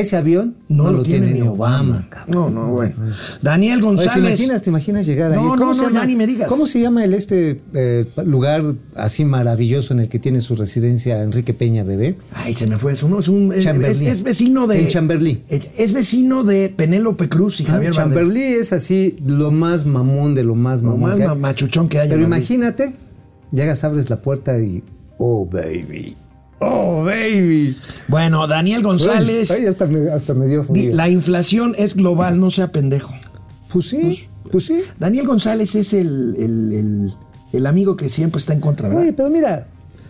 ese avión no, lo tiene ni Obama, cabrón. No, no, bueno. Daniel Oye, González. ¿te imaginas, te imaginas llegar ahí? No, ¿Cómo no, se no, llama? ya ni me digas. ¿Cómo se llama el este eh, lugar así maravilloso en el que tiene su residencia Enrique Peña Bebé? Ay, se me fue eso. No, es, un, es, es vecino de. En Chamberlain. Es, es vecino de Penélope Cruz y Javier Ah. Chamberlain es así lo más mamón de lo más Lo mamón. más que hay. machuchón que hay. Pero imagínate, llegas, abres la puerta y. Oh, baby. Oh, baby. Bueno, Daniel González. Ay, hasta, me, hasta me dio. La inflación es global, no sea pendejo. Pues sí, pues sí. Daniel González es el, el- el- el amigo que siempre está en contra, ¿verdad? Oye, pero mira,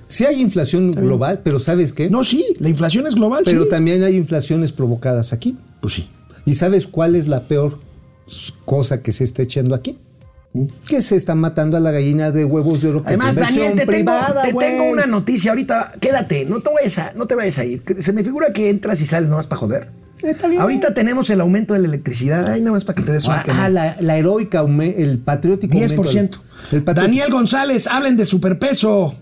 sí hay inflación global, pero ¿sabes qué? No, sí, la inflación es global, pero sí. también hay inflaciones provocadas aquí. Pues sí. ¿Y sabes cuál es la peor cosa que se está echando aquí? Que se está matando a la gallina de huevos de oro. Además, Daniel, te, tengo, privada, te güey. tengo una noticia ahorita. Quédate, no te vayas a, no te vayas a ir. Se me figura que entras y sales nomás para joder. Está bien. Ahorita tenemos el aumento de la electricidad. Ay, nada más para que te des un Ah, ah, la, la heroica, el patriótico. 10%. aumento. El patriótico- Daniel González, hablen de superpeso.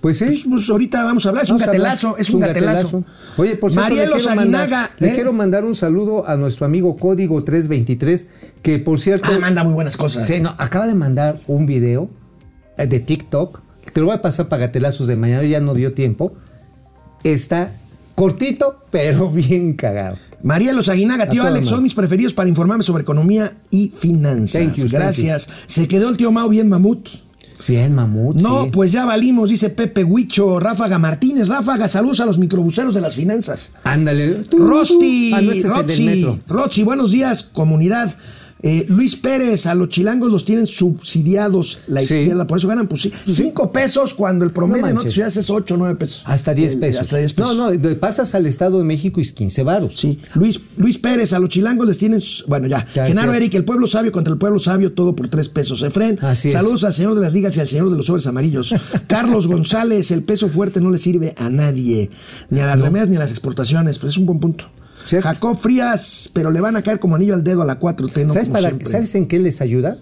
Pues sí. Pues, pues, ahorita vamos a hablar. Es un Vamos gatelazo. Es un gatelazo. Oye, por cierto, Marielos le, quiero mandar, le ¿eh? quiero mandar un saludo a nuestro amigo Código 323, que por cierto. Ah, manda muy buenas cosas. Sí, no, acaba de mandar un video eh, de TikTok. Te lo voy a pasar para gatelazos de mañana, ya no dio tiempo. Está cortito, <laughs> pero bien cagado. María Los Aguinaga, tío Alex, son mis preferidos para informarme sobre economía y finanzas. Thank you, thank Gracias. Se quedó el tío Mao bien mamut. Bien, mamut. No, sí. pues ya valimos, dice Pepe Huicho, Ráfaga Martínez. Ráfaga, saludos a los microbuseros de las finanzas. Ándale. Rosti, Ah, no, este. Rochi, buenos días, comunidad. Eh, Luis Pérez, a los chilangos los tienen subsidiados la Sí. izquierda, por eso ganan pues sí, cinco pesos cuando el promedio No en otras ciudades es 8 o 9 pesos. Hasta 10 El- pesos. Hasta 10 pesos. No, no, pasas al Estado de México y es 15 varos. Sí, Luis, Luis Pérez, a los chilangos les tienen. Bueno, ya. Ya, Genaro. Eric, el pueblo sabio contra el pueblo sabio, todo por tres pesos. Efren, Así es. saludos al señor de las ligas y al señor de los sobres amarillos. <laughs> Carlos González, el peso fuerte no le sirve a nadie, ni a las remedias ni a las exportaciones, pues es un buen punto. Cierto. Jacob Frías, pero le van a caer como anillo al dedo a la 4T, ¿no? ¿Sabes, para. Mm. ¿Sabes en qué les ayuda?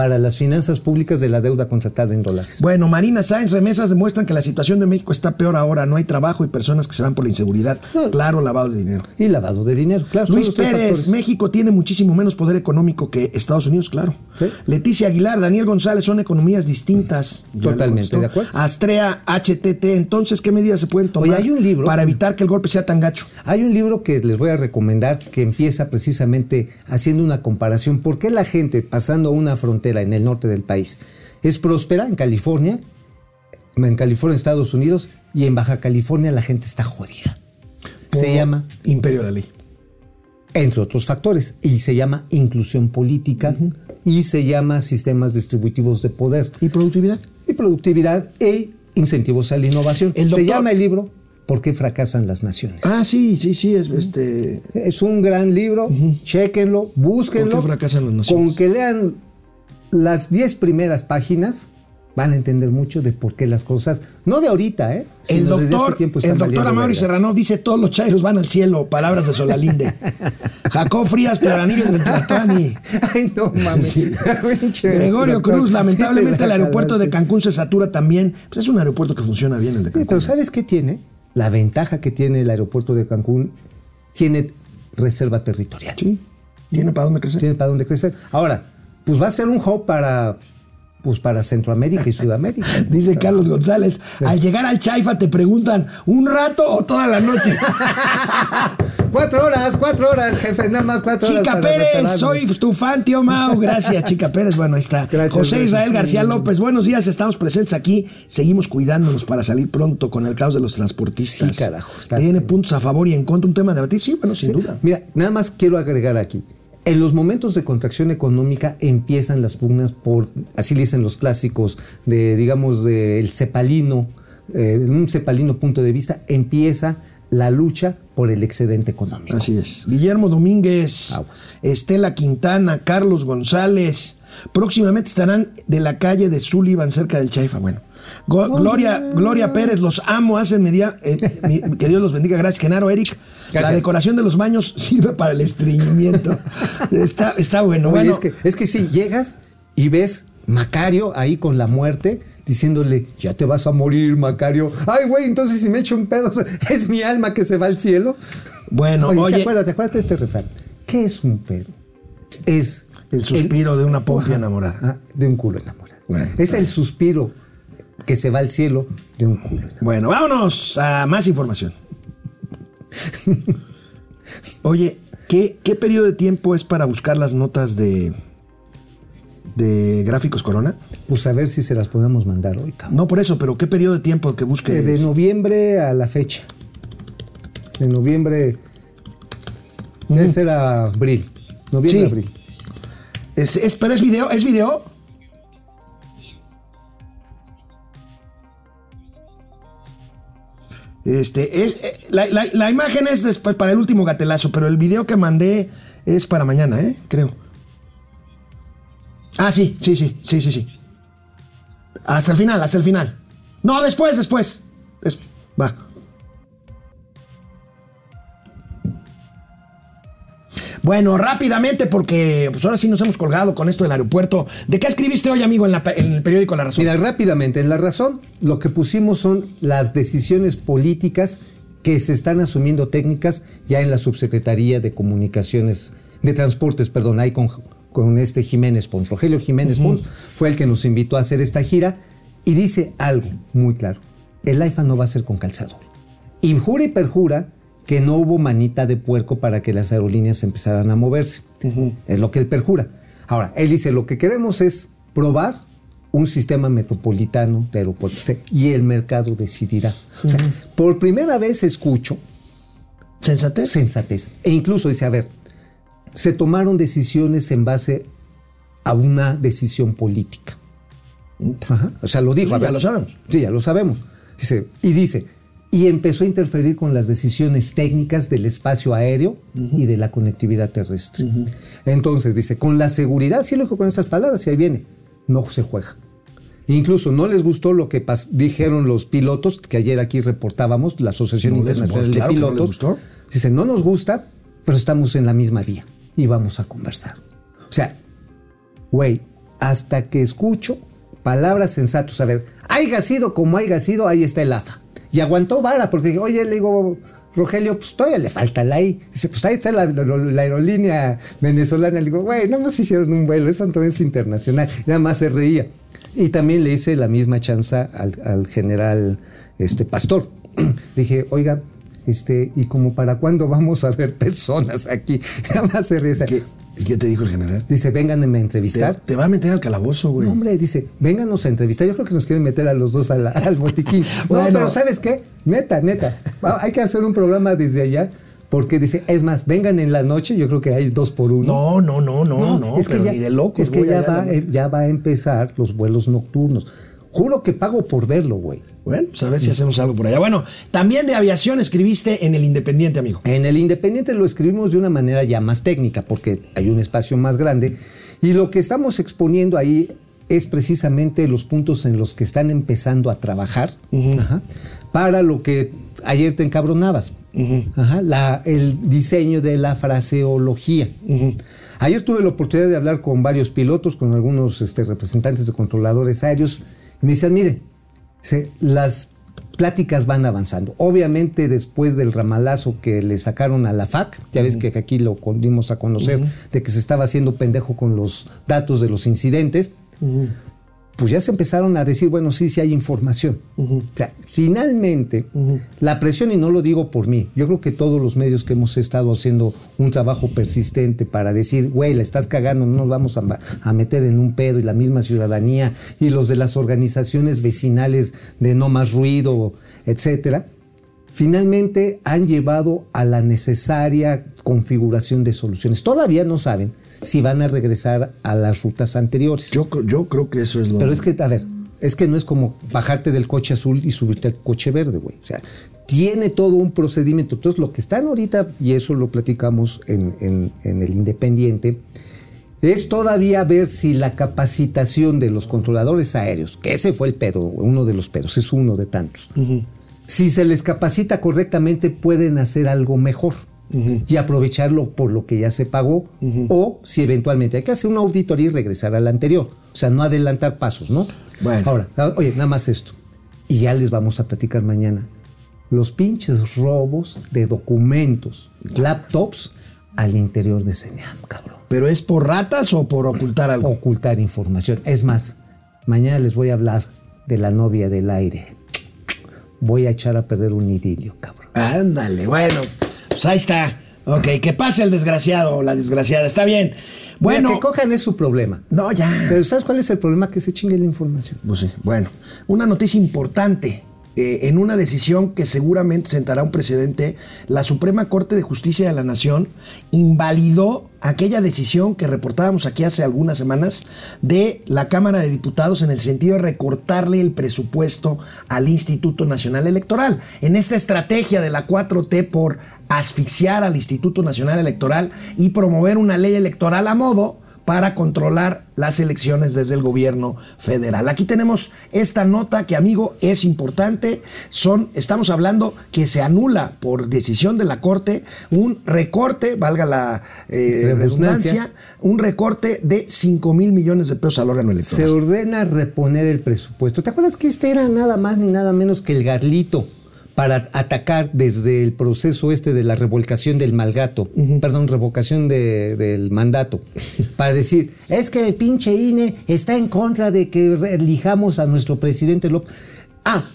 Para las finanzas públicas de la deuda contratada en dólares. Bueno, Marina Sáenz, remesas demuestran que la situación de México está peor ahora. No hay trabajo y personas que se van por la inseguridad. No. Claro, lavado de dinero. Y lavado de dinero, claro. Luis Pérez. México tiene muchísimo menos poder económico que Estados Unidos, claro. Sí. Leticia Aguilar, Daniel González son economías distintas. Totalmente de acuerdo. Astrea, HTT, entonces, ¿qué medidas se pueden tomar Oye, hay un libro- para evitar que el golpe sea tan gacho? Hay un libro que les voy a recomendar que empieza precisamente haciendo una comparación. ¿Por qué la gente pasando una frontera en el norte del país es próspera en California, en California, Estados Unidos, y en Baja California la gente está jodida? Se llama, Imperio de la ley. entre otros factores, y se llama inclusión política y se llama sistemas distributivos de poder ¿Y productividad? y productividad e incentivos a la innovación. El Se llama el libro ¿Por qué fracasan las naciones? Ah, sí, sí, sí, es este. Es un gran libro, chéquenlo, búsquenlo. ¿Por qué fracasan las naciones? Con que lean las 10 primeras páginas, van a entender mucho de por qué las cosas, no de ahorita, ¿eh? El doctor, este el doctor Amaury. Serrano dice todos los chairos van al cielo, palabras de Solalinde. <laughs> Jacob Frías, Peranillos de Tlatuani. <laughs> Ay, no mames. Sí. <laughs> Gregorio doctor. Cruz, lamentablemente el aeropuerto de. Cancún se satura también. Pues es un aeropuerto que funciona bien el de Sí, Cancún. pero ¿sabes qué tiene? La ventaja que tiene el aeropuerto de Cancún tiene reserva territorial. Sí, tiene para dónde crecer. Tiene para dónde crecer. Ahora, pues va a ser un hub para pues para Centroamérica y Sudamérica. <laughs> Dice Carlos González, al llegar al Chaifa te preguntan, ¿un rato o toda la noche? <laughs> cuatro horas, cuatro horas, jefe, nada más cuatro horas. Chica Pérez, repararme. soy tu fan, tío Mau. Gracias, Chica Pérez. Bueno, ahí está. Gracias, José. Israel García López, buenos días, estamos presentes aquí. Seguimos cuidándonos para salir pronto con el caos de los transportistas. Sí, carajo. Tiene puntos a favor y en contra un tema de debatir. Sí, bueno, sin duda. Mira, nada más quiero agregar aquí. En los momentos de contracción económica empiezan las pugnas por, así dicen los clásicos, de, digamos, del cepalino, eh, en un cepalino punto de vista, empieza la lucha por el excedente económico. Así es. Guillermo Domínguez, Aguas. Estela Quintana, Carlos González. Próximamente estarán de la calle de Sullivan cerca del Chaifa. Bueno. Go- Gloria, Gloria Pérez, los amo, hacen media, eh, mi- que Dios los bendiga. Gracias, Genaro, Eric. La decoración de los baños <laughs> sirve para el estreñimiento. está, está bueno. Oye, bueno es que, es que sí, llegas y ves Macario ahí con la muerte diciéndole, ya te vas a morir, Macario. Ay, güey, entonces si me echo un pedo, <laughs> es mi alma que se va al cielo. Bueno, oye, oye. ¿se acuérdate, acuérdate de este refrán. ¿Qué es un pedo? Es el suspiro de una pobre enamorada. Ah, de un culo enamorado. Bueno, es el suspiro que se va al cielo de un culo. Bueno, vámonos a más información. Oye, ¿qué, qué periodo de tiempo es para buscar las notas de, de gráficos Corona? Pues a ver si se las podemos mandar hoy, cabrón. No por eso, pero ¿qué periodo de tiempo que busque? Eh, De noviembre a la fecha. De noviembre. Ese era abril. Noviembre, Sí. abril. Es, es- pero es video, ¿es video? Este, es, eh, la, la- imagen es después para el último gatelazo, pero el video que mandé es para mañana, ¿eh? Creo. Ah, sí, sí, sí, sí, sí, sí. Hasta el final, hasta el final. No, después, después. Des- va. Bueno, rápidamente, porque pues ahora sí nos hemos colgado con esto del aeropuerto. ¿De qué escribiste hoy, amigo, en, la- en el periódico La Razón? Mira, rápidamente, en La Razón lo que pusimos son las decisiones políticas que se están asumiendo técnicas ya en la Subsecretaría de Comunicaciones, de Transportes, perdón, ahí con, con este Jiménez Pons. Rogelio Jiménez Pons fue el que nos invitó a hacer esta gira y dice algo muy claro. El AIFA no va a ser con calzador. Y jura y perjura que no hubo manita de puerco para que las aerolíneas empezaran a moverse. Es lo que él perjura. Ahora, él dice, lo que queremos es probar un sistema metropolitano de aeropuertos y el mercado decidirá. O sea, por primera vez escucho ¿Sensatez? sensatez. E incluso dice, a ver, se tomaron decisiones en base a una decisión política. Ajá. O sea, lo dijo. Sí, ya lo sabemos. Sí, ya lo sabemos. Dice, y dice, y empezó a interferir con las decisiones técnicas del espacio aéreo y de la conectividad terrestre. Entonces, dice, con la seguridad, sí lo dijo con estas palabras, y ahí viene, no se juega. Incluso no les gustó lo que dijeron los pilotos, que ayer aquí reportábamos, la Asociación No les Internacional gustó, de que no les Pilotos. gustó. Dice, no nos gusta, pero estamos en la misma vía y vamos a conversar. O sea, güey, hasta que escucho palabras sensatas, a ver, haya sido como haya sido, ahí está el AFA. Y aguantó vara, porque, oye, le digo, Rogelio, pues todavía le falta la I. Dice, pues ahí está la, aerolínea venezolana. Le digo, güey, nada más hicieron un vuelo, eso entonces es internacional. Nada más se reía. Y también le hice la misma chanza al, al general este, Pastor. <clears throat> Dije, oiga, este, ¿y como para cuándo vamos a ver personas aquí? <laughs> Nada más se ríe. ¿Qué, qué te dijo el general? Dice, vénganme a entrevistar. te va a meter al calabozo, güey. No, hombre, dice, vénganos a entrevistar. Yo creo que nos quieren meter a los dos a la- al botiquín. <laughs> No, pero ¿sabes qué? Neta, neta. Hay que hacer un programa desde allá. Porque dice, es más, vengan en la noche. Yo creo que hay dos por uno. No, no, no, no, no, es que ya, ni de locos. es que ya va, ya va a empezar los vuelos nocturnos. Juro que pago por verlo, güey. Bueno, pues a ver si hacemos algo por allá. Bueno, también de aviación escribiste en El Independiente, amigo. En el Independiente lo escribimos de una manera ya más técnica, porque hay un espacio más grande. Y lo que estamos exponiendo ahí es precisamente los puntos en los que están empezando a trabajar ajá, para lo que ayer te encabronabas. Ajá, la- el diseño de la fraseología. Ayer tuve la oportunidad de hablar con varios pilotos, con algunos este, representantes de controladores aéreos. Me decían, mire, se- las pláticas van avanzando. Obviamente después del ramalazo que le sacaron a la FAC, ya ves que aquí lo dimos a conocer, de que se estaba haciendo pendejo con los datos de los incidentes, pues ya se empezaron a decir, bueno, sí, sí hay información. O sea, finalmente, la presión, y no lo digo por mí, yo creo que todos los medios que hemos estado haciendo un trabajo persistente para decir, güey, la estás cagando, no nos vamos a, a meter en un pedo, y la misma ciudadanía, y los de las organizaciones vecinales de no más ruido, etcétera, finalmente han llevado a la necesaria configuración de soluciones. Todavía no saben si van a regresar a las rutas anteriores. Yo, yo creo que eso es lo. Pero es que, a ver, es que no es como bajarte del coche azul y subirte al coche verde, güey. O sea, tiene todo un procedimiento. Entonces, lo que están ahorita, y eso lo platicamos en, en- en el Independiente, es todavía ver si la capacitación de los controladores aéreos, que ese fue el pedo, uno de los pedos, es uno de tantos. Si se les capacita correctamente, pueden hacer algo mejor y aprovecharlo por lo que ya se pagó, o si eventualmente hay que hacer una auditoría y regresar al anterior. O sea, no adelantar pasos, ¿no? Bueno. Ahora, ah, oye, nada más esto. Y ya les vamos a platicar mañana. Los pinches robos de documentos, laptops al interior de CENEAM, cabrón ¿Pero es por ratas o por ocultar algo? ocultar información. Es más, mañana les voy a hablar de la novia del aire. Voy a echar a perder un idilio, cabrón. Ándale, bueno. Pues ahí está. Ok, que pase el desgraciado o la desgraciada. Está bien. Bueno, que cojan es su problema. No, ya. Pero ¿sabes cuál es el problema? Que se chingue la información. Pues sí, bueno, una noticia importante. Eh, en una decisión que seguramente sentará un precedente, la Suprema Corte de Justicia de la Nación invalidó aquella decisión que reportábamos aquí hace algunas semanas de la Cámara de Diputados en el sentido de recortarle el presupuesto al Instituto Nacional Electoral. En esta estrategia de la 4T por asfixiar al Instituto Nacional Electoral y promover una ley electoral a modo para controlar las elecciones desde el gobierno federal. Aquí tenemos esta nota que, amigo, es importante. Son, estamos hablando que se anula por decisión de la Corte un recorte, valga la eh, Redundancia. un recorte de 5 mil millones de pesos al órgano Se electoral. ordena reponer el presupuesto. ¿Te acuerdas que este era nada más ni nada menos que el garlito para atacar desde el proceso este de la revolcación del malgato, perdón, revocación de- del mandato, para decir, es que el pinche INE está en contra de que elijamos a nuestro presidente López. Ah,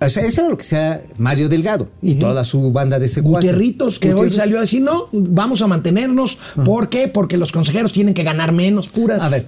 o sea, eso era lo que sea Mario Delgado y toda su banda de secuaces. Gutierritos que hoy salió a decir, no, vamos a mantenernos. ¿Por qué? Porque los consejeros tienen que ganar menos, puras. A ver,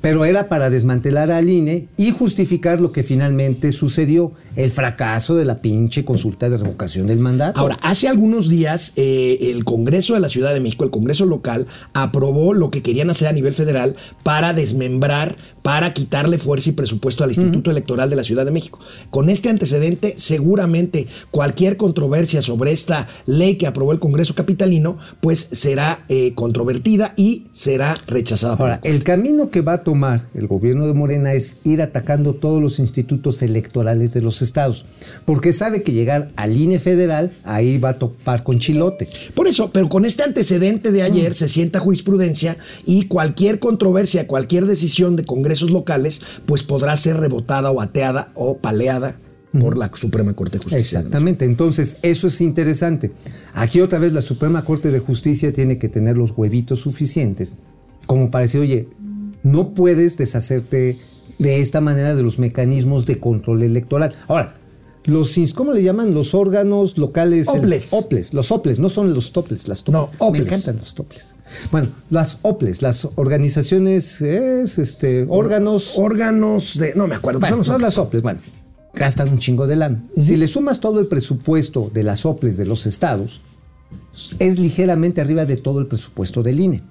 pero era para desmantelar al INE y justificar lo que finalmente sucedió, el fracaso de la pinche consulta de revocación del mandato. Ahora, hace algunos días eh, el Congreso de la Ciudad de México, el Congreso local, aprobó lo que querían hacer a nivel federal para desmembrar, para quitarle fuerza y presupuesto al Instituto Electoral de la Ciudad de México. Con este antecedente, seguramente cualquier controversia sobre esta ley que aprobó el Congreso capitalino, pues será eh, controvertida y será rechazada. por Ahora, el camino que va a tomar el gobierno de Morena es ir atacando todos los institutos electorales de los estados, porque sabe que llegar al INE federal, ahí va a topar con chilote. Por eso, pero con este antecedente de ayer se sienta jurisprudencia y cualquier controversia, cualquier decisión de congresos locales, pues podrá ser rebotada o ateada o paleada por la Suprema Corte de Justicia. Exactamente, entonces eso es interesante. Aquí otra vez la Suprema Corte de Justicia tiene que tener los huevitos suficientes como para decir, oye, no puedes deshacerte de esta manera de los mecanismos de control electoral. Ahora, los, ¿cómo le llaman? Los órganos locales. el- Oples. oples, los oples, no son los toples, las No, toples. oples. Me encantan los toples. Bueno, las oples, las organizaciones, es, este, órganos Órganos de. No me acuerdo. bueno, son los son las soples, bueno, gastan un chingo de lana. Si le sumas todo el presupuesto de las soples de los estados, es ligeramente arriba de todo el presupuesto del INE.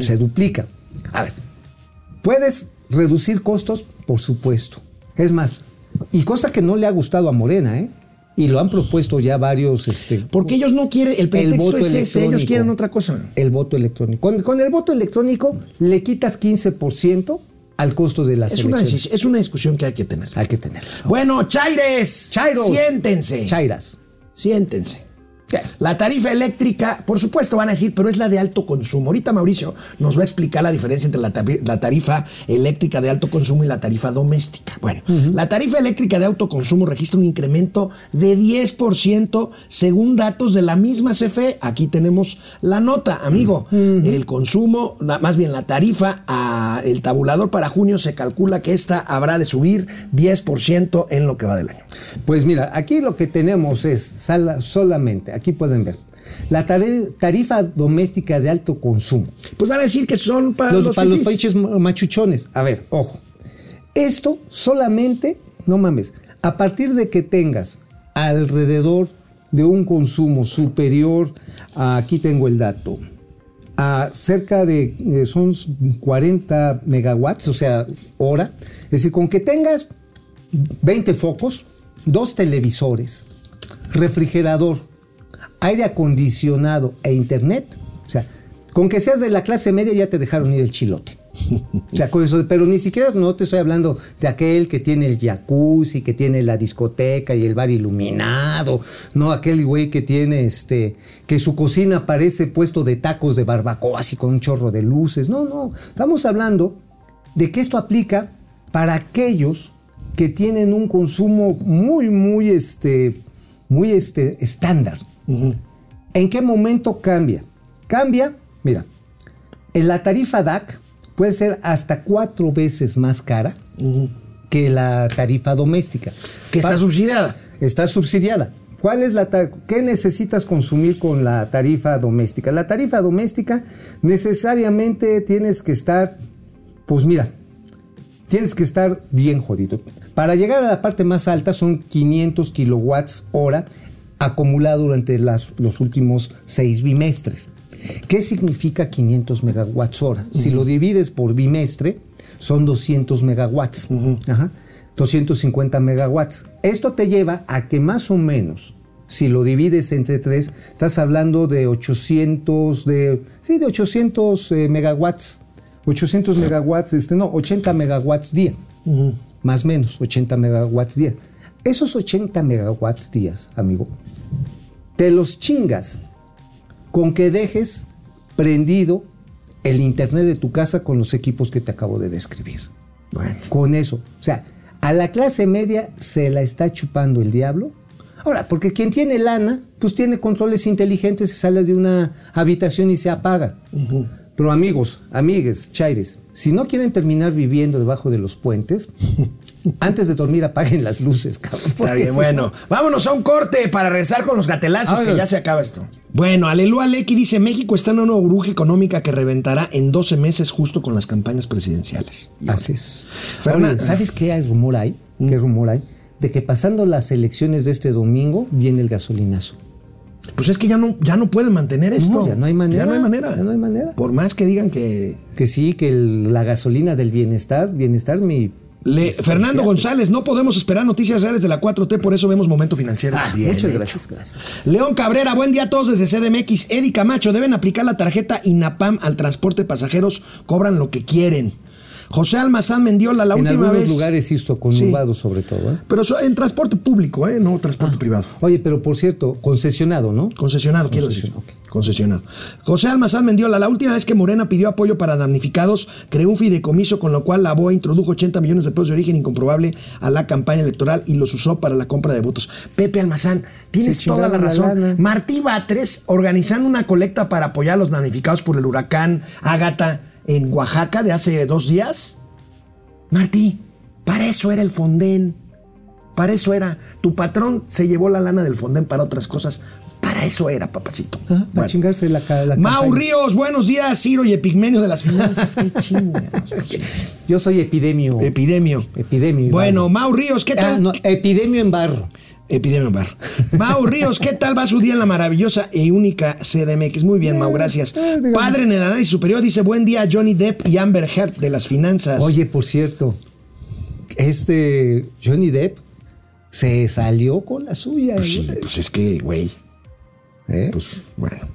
Se duplica. A ver, ¿puedes reducir costos? Por supuesto. Es más, y cosa que no le ha gustado a Morena, ¿eh? Y lo han propuesto ya varios, este, Porque ellos no quieren. El pretexto voto es ese. Ellos quieren otra cosa. el voto electrónico. Con, con el voto electrónico le quitas 15% al costo de las Es una, elecciones. es una discusión que hay que tener. Hay que tenerla. Bueno, Chaires. Chairos. Siéntense. Chairas. Siéntense. La tarifa eléctrica, por supuesto, van a decir, pero es la de alto consumo. Ahorita Mauricio nos va a explicar la diferencia entre la, tari- la tarifa eléctrica de alto consumo y la tarifa doméstica. Bueno, la tarifa eléctrica de alto consumo registra un incremento de 10% según datos de la misma CFE. Aquí tenemos la nota, amigo. El consumo, más bien la tarifa, a el tabulador para junio se calcula que esta habrá de subir 10% en lo que va del año. Pues mira, aquí lo que tenemos es solamente, aquí pueden ver, la tarifa doméstica de alto consumo. Pues van a decir que son para Los, los, para los países machuchones. A ver, ojo. Esto solamente, no mames, a partir de que tengas alrededor de un consumo superior, a, aquí tengo el dato, a cerca de, eh, son 40 megawatts, o sea, hora. Es decir, con que tengas 20 focos, dos televisores, refrigerador, aire acondicionado e internet, o sea, con que seas de la clase media ya te dejaron ir el chilote. O sea, con eso, pero ni siquiera no te estoy hablando de aquel que tiene el jacuzzi, que tiene la discoteca y el bar iluminado, no aquel güey que tiene este, que su cocina parece puesto de tacos de barbacoa así con un chorro de luces. No, no, estamos hablando de que esto aplica para aquellos que tienen un consumo muy, muy, este, muy este, estándar. ¿En qué momento cambia? Cambia, mira, en la tarifa DAC puede ser hasta cuatro veces más cara que la tarifa doméstica. Que está subsidiada. Está subsidiada. ¿Cuál es la ¿Qué necesitas consumir con la tarifa doméstica? La tarifa doméstica necesariamente tienes que estar, pues mira, tienes que estar bien jodido. Para llegar a la parte más alta son 500 kilowatts hora acumulado durante las- los últimos seis bimestres. ¿Qué significa 500 megawatts hora? Si lo divides por bimestre, son 200 megawatts. Ajá. 250 megawatts. Esto te lleva a que más o menos, si lo divides entre tres, estás hablando de 800, de, sí, de 800 eh, megawatts. 800 megawatts, este, no, 80 megawatts día. Más o menos, 80 megawatts día. Esos 80 megawatts días, amigo, te los chingas con que dejes prendido el internet de tu casa con los equipos que te acabo de describir. Bueno. Con eso. O sea, a la clase media se la está chupando el diablo. Ahora, porque quien tiene lana, pues tiene controles inteligentes, se sale de una habitación y se apaga. Pero amigos, amigues, chaires, si no quieren terminar viviendo debajo de los puentes, <laughs> antes de dormir apaguen las luces, cabrón. Está bien, bueno, vámonos a un corte para regresar con los gatelazos, que ya se acaba esto. Bueno, Aleluya Lecky dice, México está en una burbuja económica que reventará en 12 meses justo con las campañas presidenciales. no- Así es. Fernan- Oye, ¿sabes qué hay rumor hay? ¿Qué rumor hay? De que pasando las elecciones de este domingo viene el gasolinazo. Pues es que ya no, ya no pueden mantener esto. ya no hay manera, Ya no hay manera. ya no hay manera. Por más que digan que... Que sí, que el- la gasolina del bienestar, bienestar, mi... Le- Fernando González, no podemos esperar noticias reales de la 4T, por eso vemos Momento Financiero. Ah, Bien muchas hecho. gracias, gracias. León Cabrera, buen día a todos desde CDMX. Eddie Camacho, deben aplicar la tarjeta INAPAM al transporte de pasajeros, cobran lo que quieren. José Almazán Mendiola, la en última algunos vez. lugares hizo conurbados sobre todo. ¿eh? Pero en transporte público, ¿eh? no transporte privado. Oye, pero por cierto, concesionado, ¿no? Concesionado, quiero decir. Concesionado. José Almazán Mendiola, la última vez que Morena pidió apoyo para damnificados, creó un fideicomiso con lo cual la BOA introdujo 80 millones de pesos de origen incomprobable a la campaña electoral y los usó para la compra de votos. Pepe Almazán, tienes Se toda la razón. Martí Batres organizando una colecta para apoyar a los damnificados por el huracán Ágata en Oaxaca de hace dos días. Martí, para eso era el Fonden. Para eso era. Tu patrón se llevó la lana del Fonden para otras cosas. Para eso era, papacito. Ah, para Bueno. chingarse la, la Mau campaña. Ríos, buenos días, Ciro y Epigmenio de las finanzas. <laughs> Qué chingados. pues. Yo soy epidemio. Epidemio. Epidemio. Bueno. Mau Ríos, ¿qué tal? Ah, no, epidemio en barro. Epidemia bar. <laughs> Mau Ríos, ¿qué tal va su día en la maravillosa e única CDMX? Muy bien, Mau, gracias. eh. Padre en el análisis superior dice: Buen día, Johnny Depp y Amber Heard de las finanzas. Oye, por cierto, este Johnny Depp se salió con la suya. Pues sí, ¿eh? pues es que, güey. ¿Eh? Pues bueno.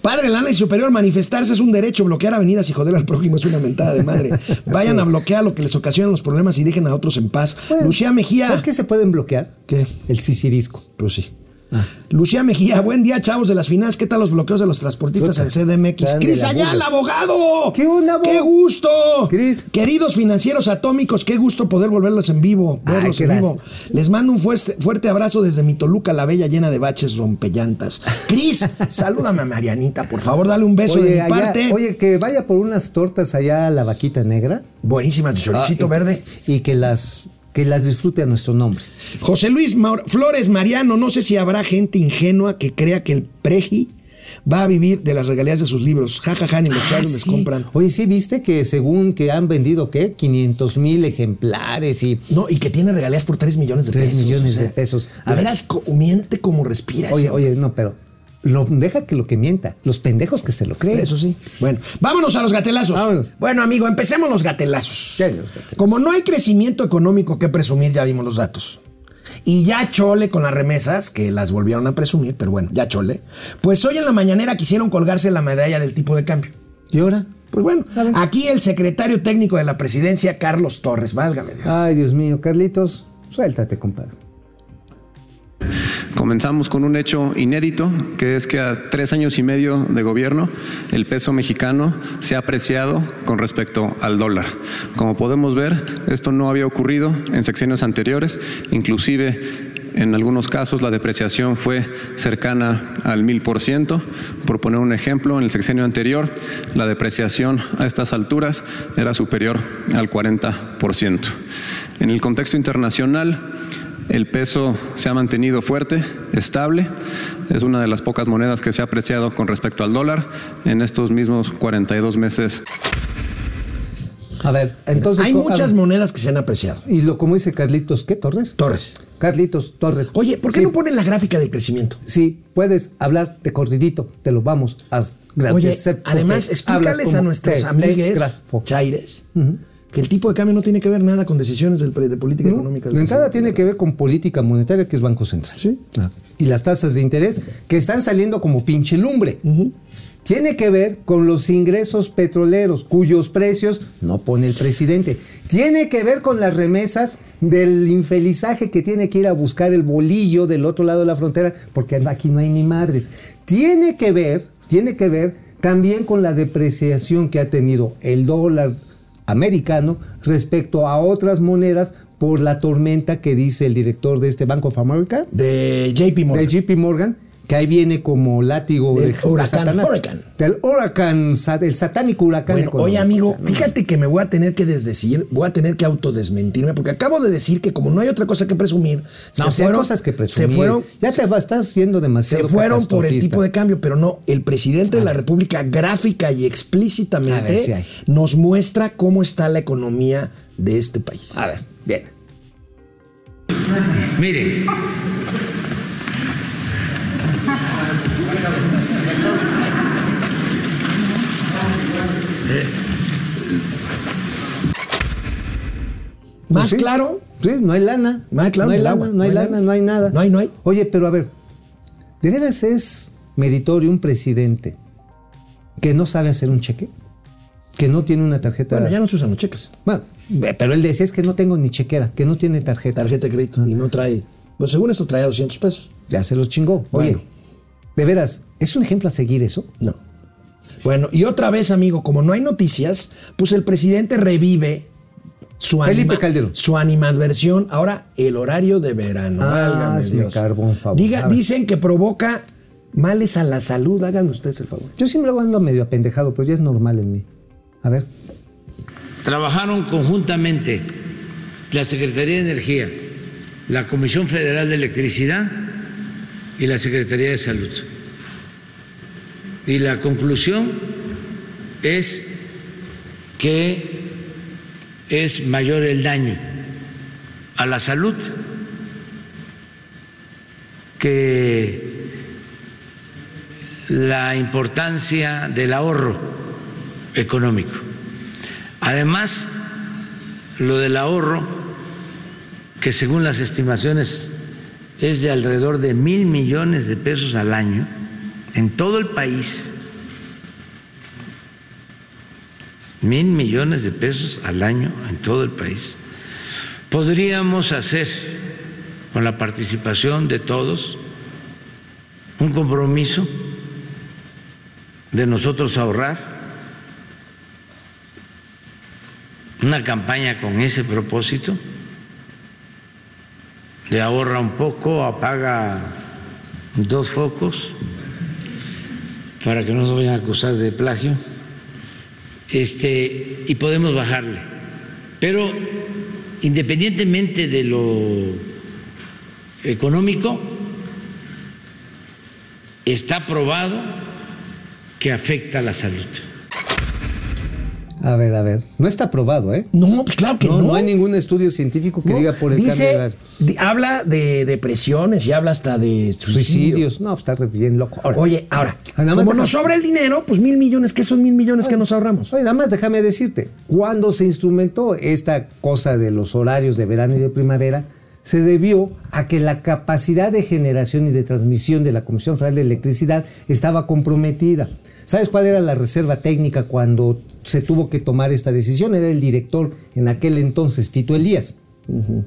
Padre, el análisis superior, manifestarse es un derecho, bloquear avenidas y joder al prójimo es una mentada de madre. <laughs> Vayan a bloquear lo que les ocasiona los problemas y dejen a otros en paz. Bueno, Lucía Mejía. ¿Sabes qué se pueden bloquear? ¿Qué? El sisirisco. Pues sí. Lucía Mejía, buen día, chavos de las finanzas. ¿Qué tal los bloqueos de los transportistas en CDMX? Cris la Ayala, abogado. ¿Qué onda, abo? ¡Qué gusto! Cris. Queridos financieros atómicos, qué gusto poder volverlos en vivo, Ay, verlos en vivo. Les mando un fuerte, fuerte abrazo desde mi Toluca, la bella llena de baches rompellantas. Cris, <laughs> salúdame a Marianita, por favor, dale un beso de mi allá- parte. oye, que vaya por unas tortas allá a la vaquita negra. Buenísimas de choricito Ah, y- verde. Y que las, que las disfrute a nuestro nombre. José Luis Maur- Flores Mariano, no sé si habrá gente ingenua que crea que el Preji va a vivir de las regalías de sus libros. Ja, ja, ja, ni los Ah, chavos les sí. compran. Oye, sí, viste que según que han vendido, ¿qué? 500 mil ejemplares y... No, y que tiene regalías por 3 millones de 3 pesos. millones de pesos. A veras, co- miente como respira. Oye, oye, no, pero lo, deja que lo que mienta. Los pendejos que se lo creen. Eso sí. Bueno, vámonos a los gatelazos. Vámonos. Bueno, amigo, empecemos los gatelazos. Ya, los gatelazos. Como no hay crecimiento económico que presumir, ya vimos los datos. Y ya chole con las remesas, que las volvieron a presumir, pero bueno, ya chole. Pues hoy en la mañanera quisieron colgarse la medalla del tipo de cambio. ¿Y ahora? Pues bueno, aquí el secretario técnico de la presidencia, Carlos Torres, válgame Dios. Ay, Dios mío, Carlitos, suéltate, compadre. Comenzamos con un hecho inédito, que es que a tres años y medio de gobierno el peso mexicano se ha apreciado con respecto al dólar. Como podemos ver, esto no había ocurrido en sexenios anteriores, inclusive en algunos casos la depreciación fue cercana al mil por ciento. Por poner un ejemplo, en el sexenio anterior la depreciación a estas alturas era superior al 40%. En el contexto internacional, el peso se ha mantenido fuerte, estable. Es una de las pocas monedas que se ha apreciado con respecto al dólar en estos mismos 42 meses. A ver, entonces... Hay muchas ver, monedas que se han apreciado. Y lo como dice Carlitos, ¿qué, Torres? Torres. Carlitos, Torres. Oye, ¿por qué Sí, no ponen la gráfica del crecimiento? Sí, puedes hablar de corridito, te lo vamos a agradecer además, explícales a nuestros amigues chaires que el tipo de cambio no tiene que ver nada con decisiones del de política económica. La entrada tiene que ver con política monetaria, que es Banco Central. Sí. Ah, Y las tasas de interés que están saliendo como pinche lumbre. Tiene que ver con los ingresos petroleros, cuyos precios no pone el presidente. Tiene que ver con las remesas del infelizaje que tiene que ir a buscar el bolillo del otro lado de la frontera, porque aquí no hay ni madres. Tiene que ver, tiene que ver también con la depreciación que ha tenido el dólar americano respecto a otras monedas por la tormenta que dice el director de este Bank of America, De JP Morgan. de JP Morgan, que ahí viene como látigo Del de, huracán Satanás. Huracán. Del huracán, el satánico huracán Bueno, económico. oye, amigo, O sea, fíjate que me voy a tener que desdecir, voy a tener que autodesmentirme, porque acabo de decir que como no hay otra cosa que presumir, No, si hay cosas que presumir. se fueron, ya te va- estás siendo se demasiado fueron por el tipo de cambio, pero no, el presidente de la República gráfica y explícitamente si nos muestra cómo está la economía de este país. A ver, bien. Miren. Más Pues sí. claro, Sí, no hay lana. Más claro no hay lana, agua, no hay lana, no hay nada. No hay, no hay. Oye, pero a ver, ¿de veras es meritorio un presidente que no sabe hacer un cheque? Que no tiene una tarjeta. bueno, ya no se usan los cheques, Bueno, ve, pero él decía es que no tengo ni chequera, que no tiene tarjeta. tarjeta de crédito, y no trae, pues según esto trae 200 pesos. Ya se los chingó. Oye, Bueno. De veras, ¿es un ejemplo a seguir eso? No. Bueno, y otra vez, amigo, como no hay noticias, pues el presidente revive su, Felipe anima- Calderón. su animadversión. Ahora, el horario de verano. Ah, Dios. carbón, favor. Diga- dicen que provoca males a la salud. Hagan ustedes el favor. Yo me lo ando medio apendejado, pero ya es normal en mí. A ver. Trabajaron conjuntamente la Secretaría de Energía, la Comisión Federal de Electricidad y la Secretaría de Salud. Y la conclusión es que es mayor el daño a la salud que la importancia del ahorro económico. Además, lo del ahorro, que según las estimaciones es de alrededor de mil millones de pesos al año en todo el país, mil millones de pesos al año en todo el país, podríamos hacer con la participación de todos un compromiso de nosotros ahorrar, una campaña con ese propósito, de ahorra un poco, apaga dos focos, para que no nos vayan a acusar de plagio, este, y podemos bajarle. Pero independientemente de lo económico, está probado que afecta a la salud. A ver, a ver. No está probado, ¿eh? No, pues claro que no. No, no hay ningún estudio científico que No, diga por el dice, cambio de habla de depresiones y habla hasta de suicidio. Suicidios. No, está re bien loco. Ahora, Oye, ahora, Ah, nada más como deja- nos sobra el dinero, pues mil millones, ¿qué son mil millones que nos ahorramos? Oye, nada más déjame decirte, cuando se instrumentó esta cosa de los horarios de verano y de primavera, se debió a que la capacidad de generación y de transmisión de la Comisión Federal de Electricidad estaba comprometida. ¿Sabes cuál era la reserva técnica cuando se tuvo que tomar esta decisión? Era el director en aquel entonces, Tito Elías.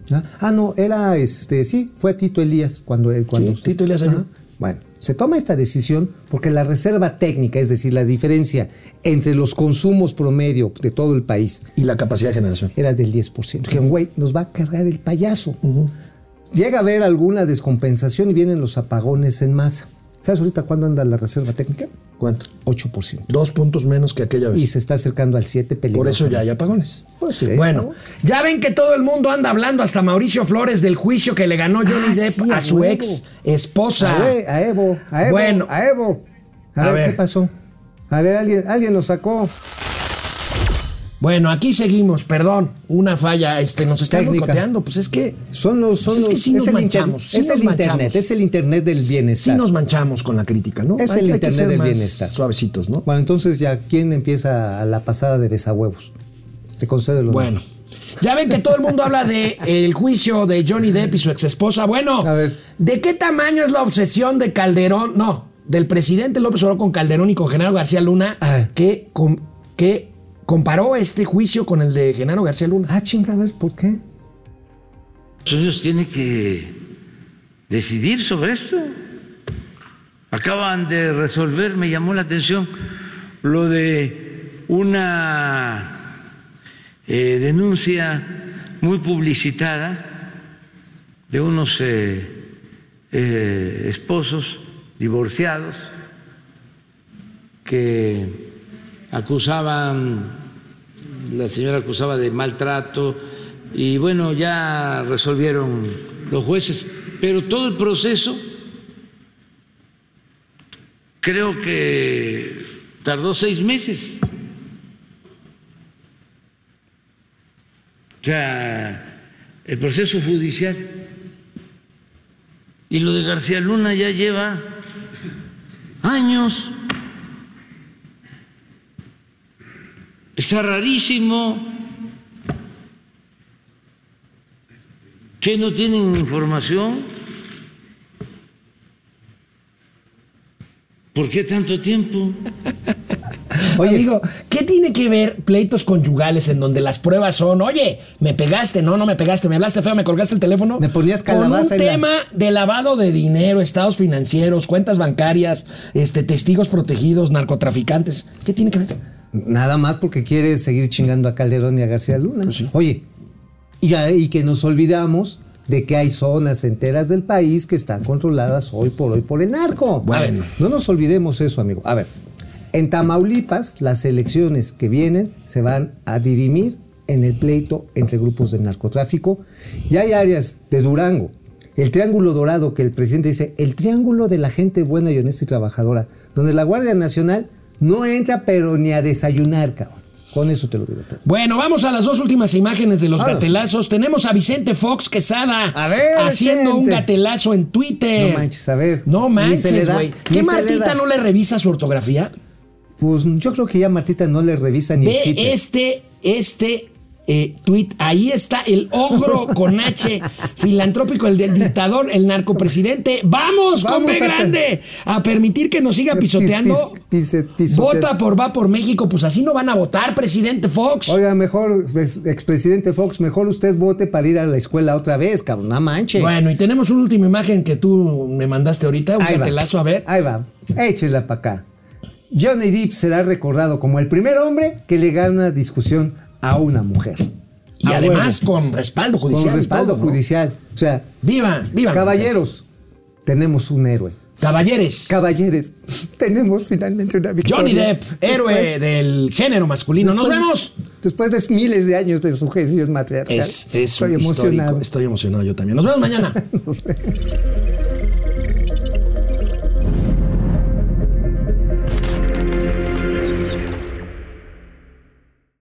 ¿Ah? Ah, no, era este, sí, fue Tito Elías cuando, cuando Sí, Tito Elías. Bueno, se toma esta decisión porque la reserva técnica, es decir, la diferencia entre los consumos promedio de todo el país, Y la capacidad de generación. era del 10%. Que, güey, nos va a cargar el payaso. Llega a haber alguna descompensación y vienen los apagones en masa. ¿Sabes ahorita cuándo anda la reserva técnica? ¿Cuánto? 8%. Dos puntos menos que aquella vez. Y se está acercando al 7 Por peligroso. eso ya hay apagones. Pues sí, hay bueno, ya ven que todo el mundo anda hablando, hasta Mauricio Flores, del juicio que le ganó Johnny Ah, Depp sí, a, a su ex esposa. A, ver, a Evo, a Evo, Bueno. a Evo. A, A ver, ver. qué pasó. A ver, alguien, alguien lo sacó. Bueno, aquí seguimos, perdón, una falla, este, nos Técnica. boicoteando, pues es que Son los, son Pues es que los- sí nos el, manchamos, sí es nos el internet, es el internet del sí bienestar. nos manchamos con la crítica, ¿no? Es Hay- el hay internet del bienestar. Suavecitos, ¿no? Bueno, entonces ya, ¿quién empieza a la pasada de besahuevos? Te concedo los Bueno, ya ven que todo el mundo habla de el juicio de Johnny Depp y su ex esposa. Bueno, A ver. ¿de qué tamaño es la obsesión de Calderón? No, del presidente López Obrador con Calderón y con Genaro García Luna, A ver. que, com- que comparó este juicio con el de Genaro García Luna. Ah, chinga, a ver, ¿por qué? Ellos tienen que decidir sobre esto. Acaban de resolver, me llamó la atención, lo de una eh, denuncia muy publicitada de unos eh, eh, esposos divorciados que acusaban, la señora acusaba de maltrato y bueno, ya resolvieron los jueces, pero todo el proceso creo que tardó seis meses. O sea, el proceso judicial. Y lo de García Luna ya lleva años. Está rarísimo que no tienen información. ¿Por qué tanto tiempo? Oye, Amigo, ¿qué tiene que ver pleitos conyugales en donde las pruebas son, oye, me pegaste, no, no me pegaste, me hablaste feo, me colgaste el teléfono? Me ponías calabaza Con un la- tema de lavado de dinero, estados financieros, cuentas bancarias, este, testigos protegidos, narcotraficantes. ¿Qué tiene que ver? Nada más porque quiere seguir chingando a Calderón y a García Luna. Pues sí. Oye, y, que nos olvidamos de que hay zonas enteras del país que están controladas hoy por hoy por el narco. Bueno. A ver, no nos olvidemos eso, amigo. A ver, en Tamaulipas, las elecciones que vienen se van a dirimir en el pleito entre grupos de narcotráfico. Y hay áreas de Durango, el Triángulo Dorado, que el presidente dice, el triángulo de la gente buena y honesta y trabajadora, donde la Guardia Nacional no entra, pero ni a desayunar, cabrón. Con eso te lo digo todo. Bueno, vamos a las dos últimas imágenes de los Vámonos. gatelazos. Tenemos a Vicente Fox Quesada A ver, haciendo un gatelazo en Twitter. No manches, a ver. No manches, güey. ¿Qué Martita no le revisa su ortografía? Pues yo creo que ya Martita no le revisa ni el Ve zipper. este, este eh, tweet. Ahí está el ogro con H, <laughs> filantrópico, el del dictador, el narcopresidente. ¡Vamos, con Vamos a per- grande! A permitir que nos siga pisoteando. Pis- pis- pisotea- Vota por Va por México. Pues así no van a votar, presidente Fox. Oiga, mejor, ex- expresidente Fox, mejor usted vote para ir a la escuela otra vez, cabrón, no manche. Bueno, y tenemos una última imagen que tú me mandaste ahorita, un cartelazo, a ver. Ahí va, échela para acá. Johnny Depp será recordado como el primer hombre que le gana una discusión a una mujer. Y A además huevo. con respaldo judicial. con respaldo todo, ¿no? judicial. O sea, Viva, viva. caballeros, tenemos un héroe. Caballeres. Caballeres, tenemos finalmente una victoria. Johnny Depp, héroe Después- del género masculino. Nos vemos. Después de miles de años de sujeción. Es, es Estoy emocionado. Estoy emocionado yo también. Nos vemos mañana. <laughs> Nos vemos.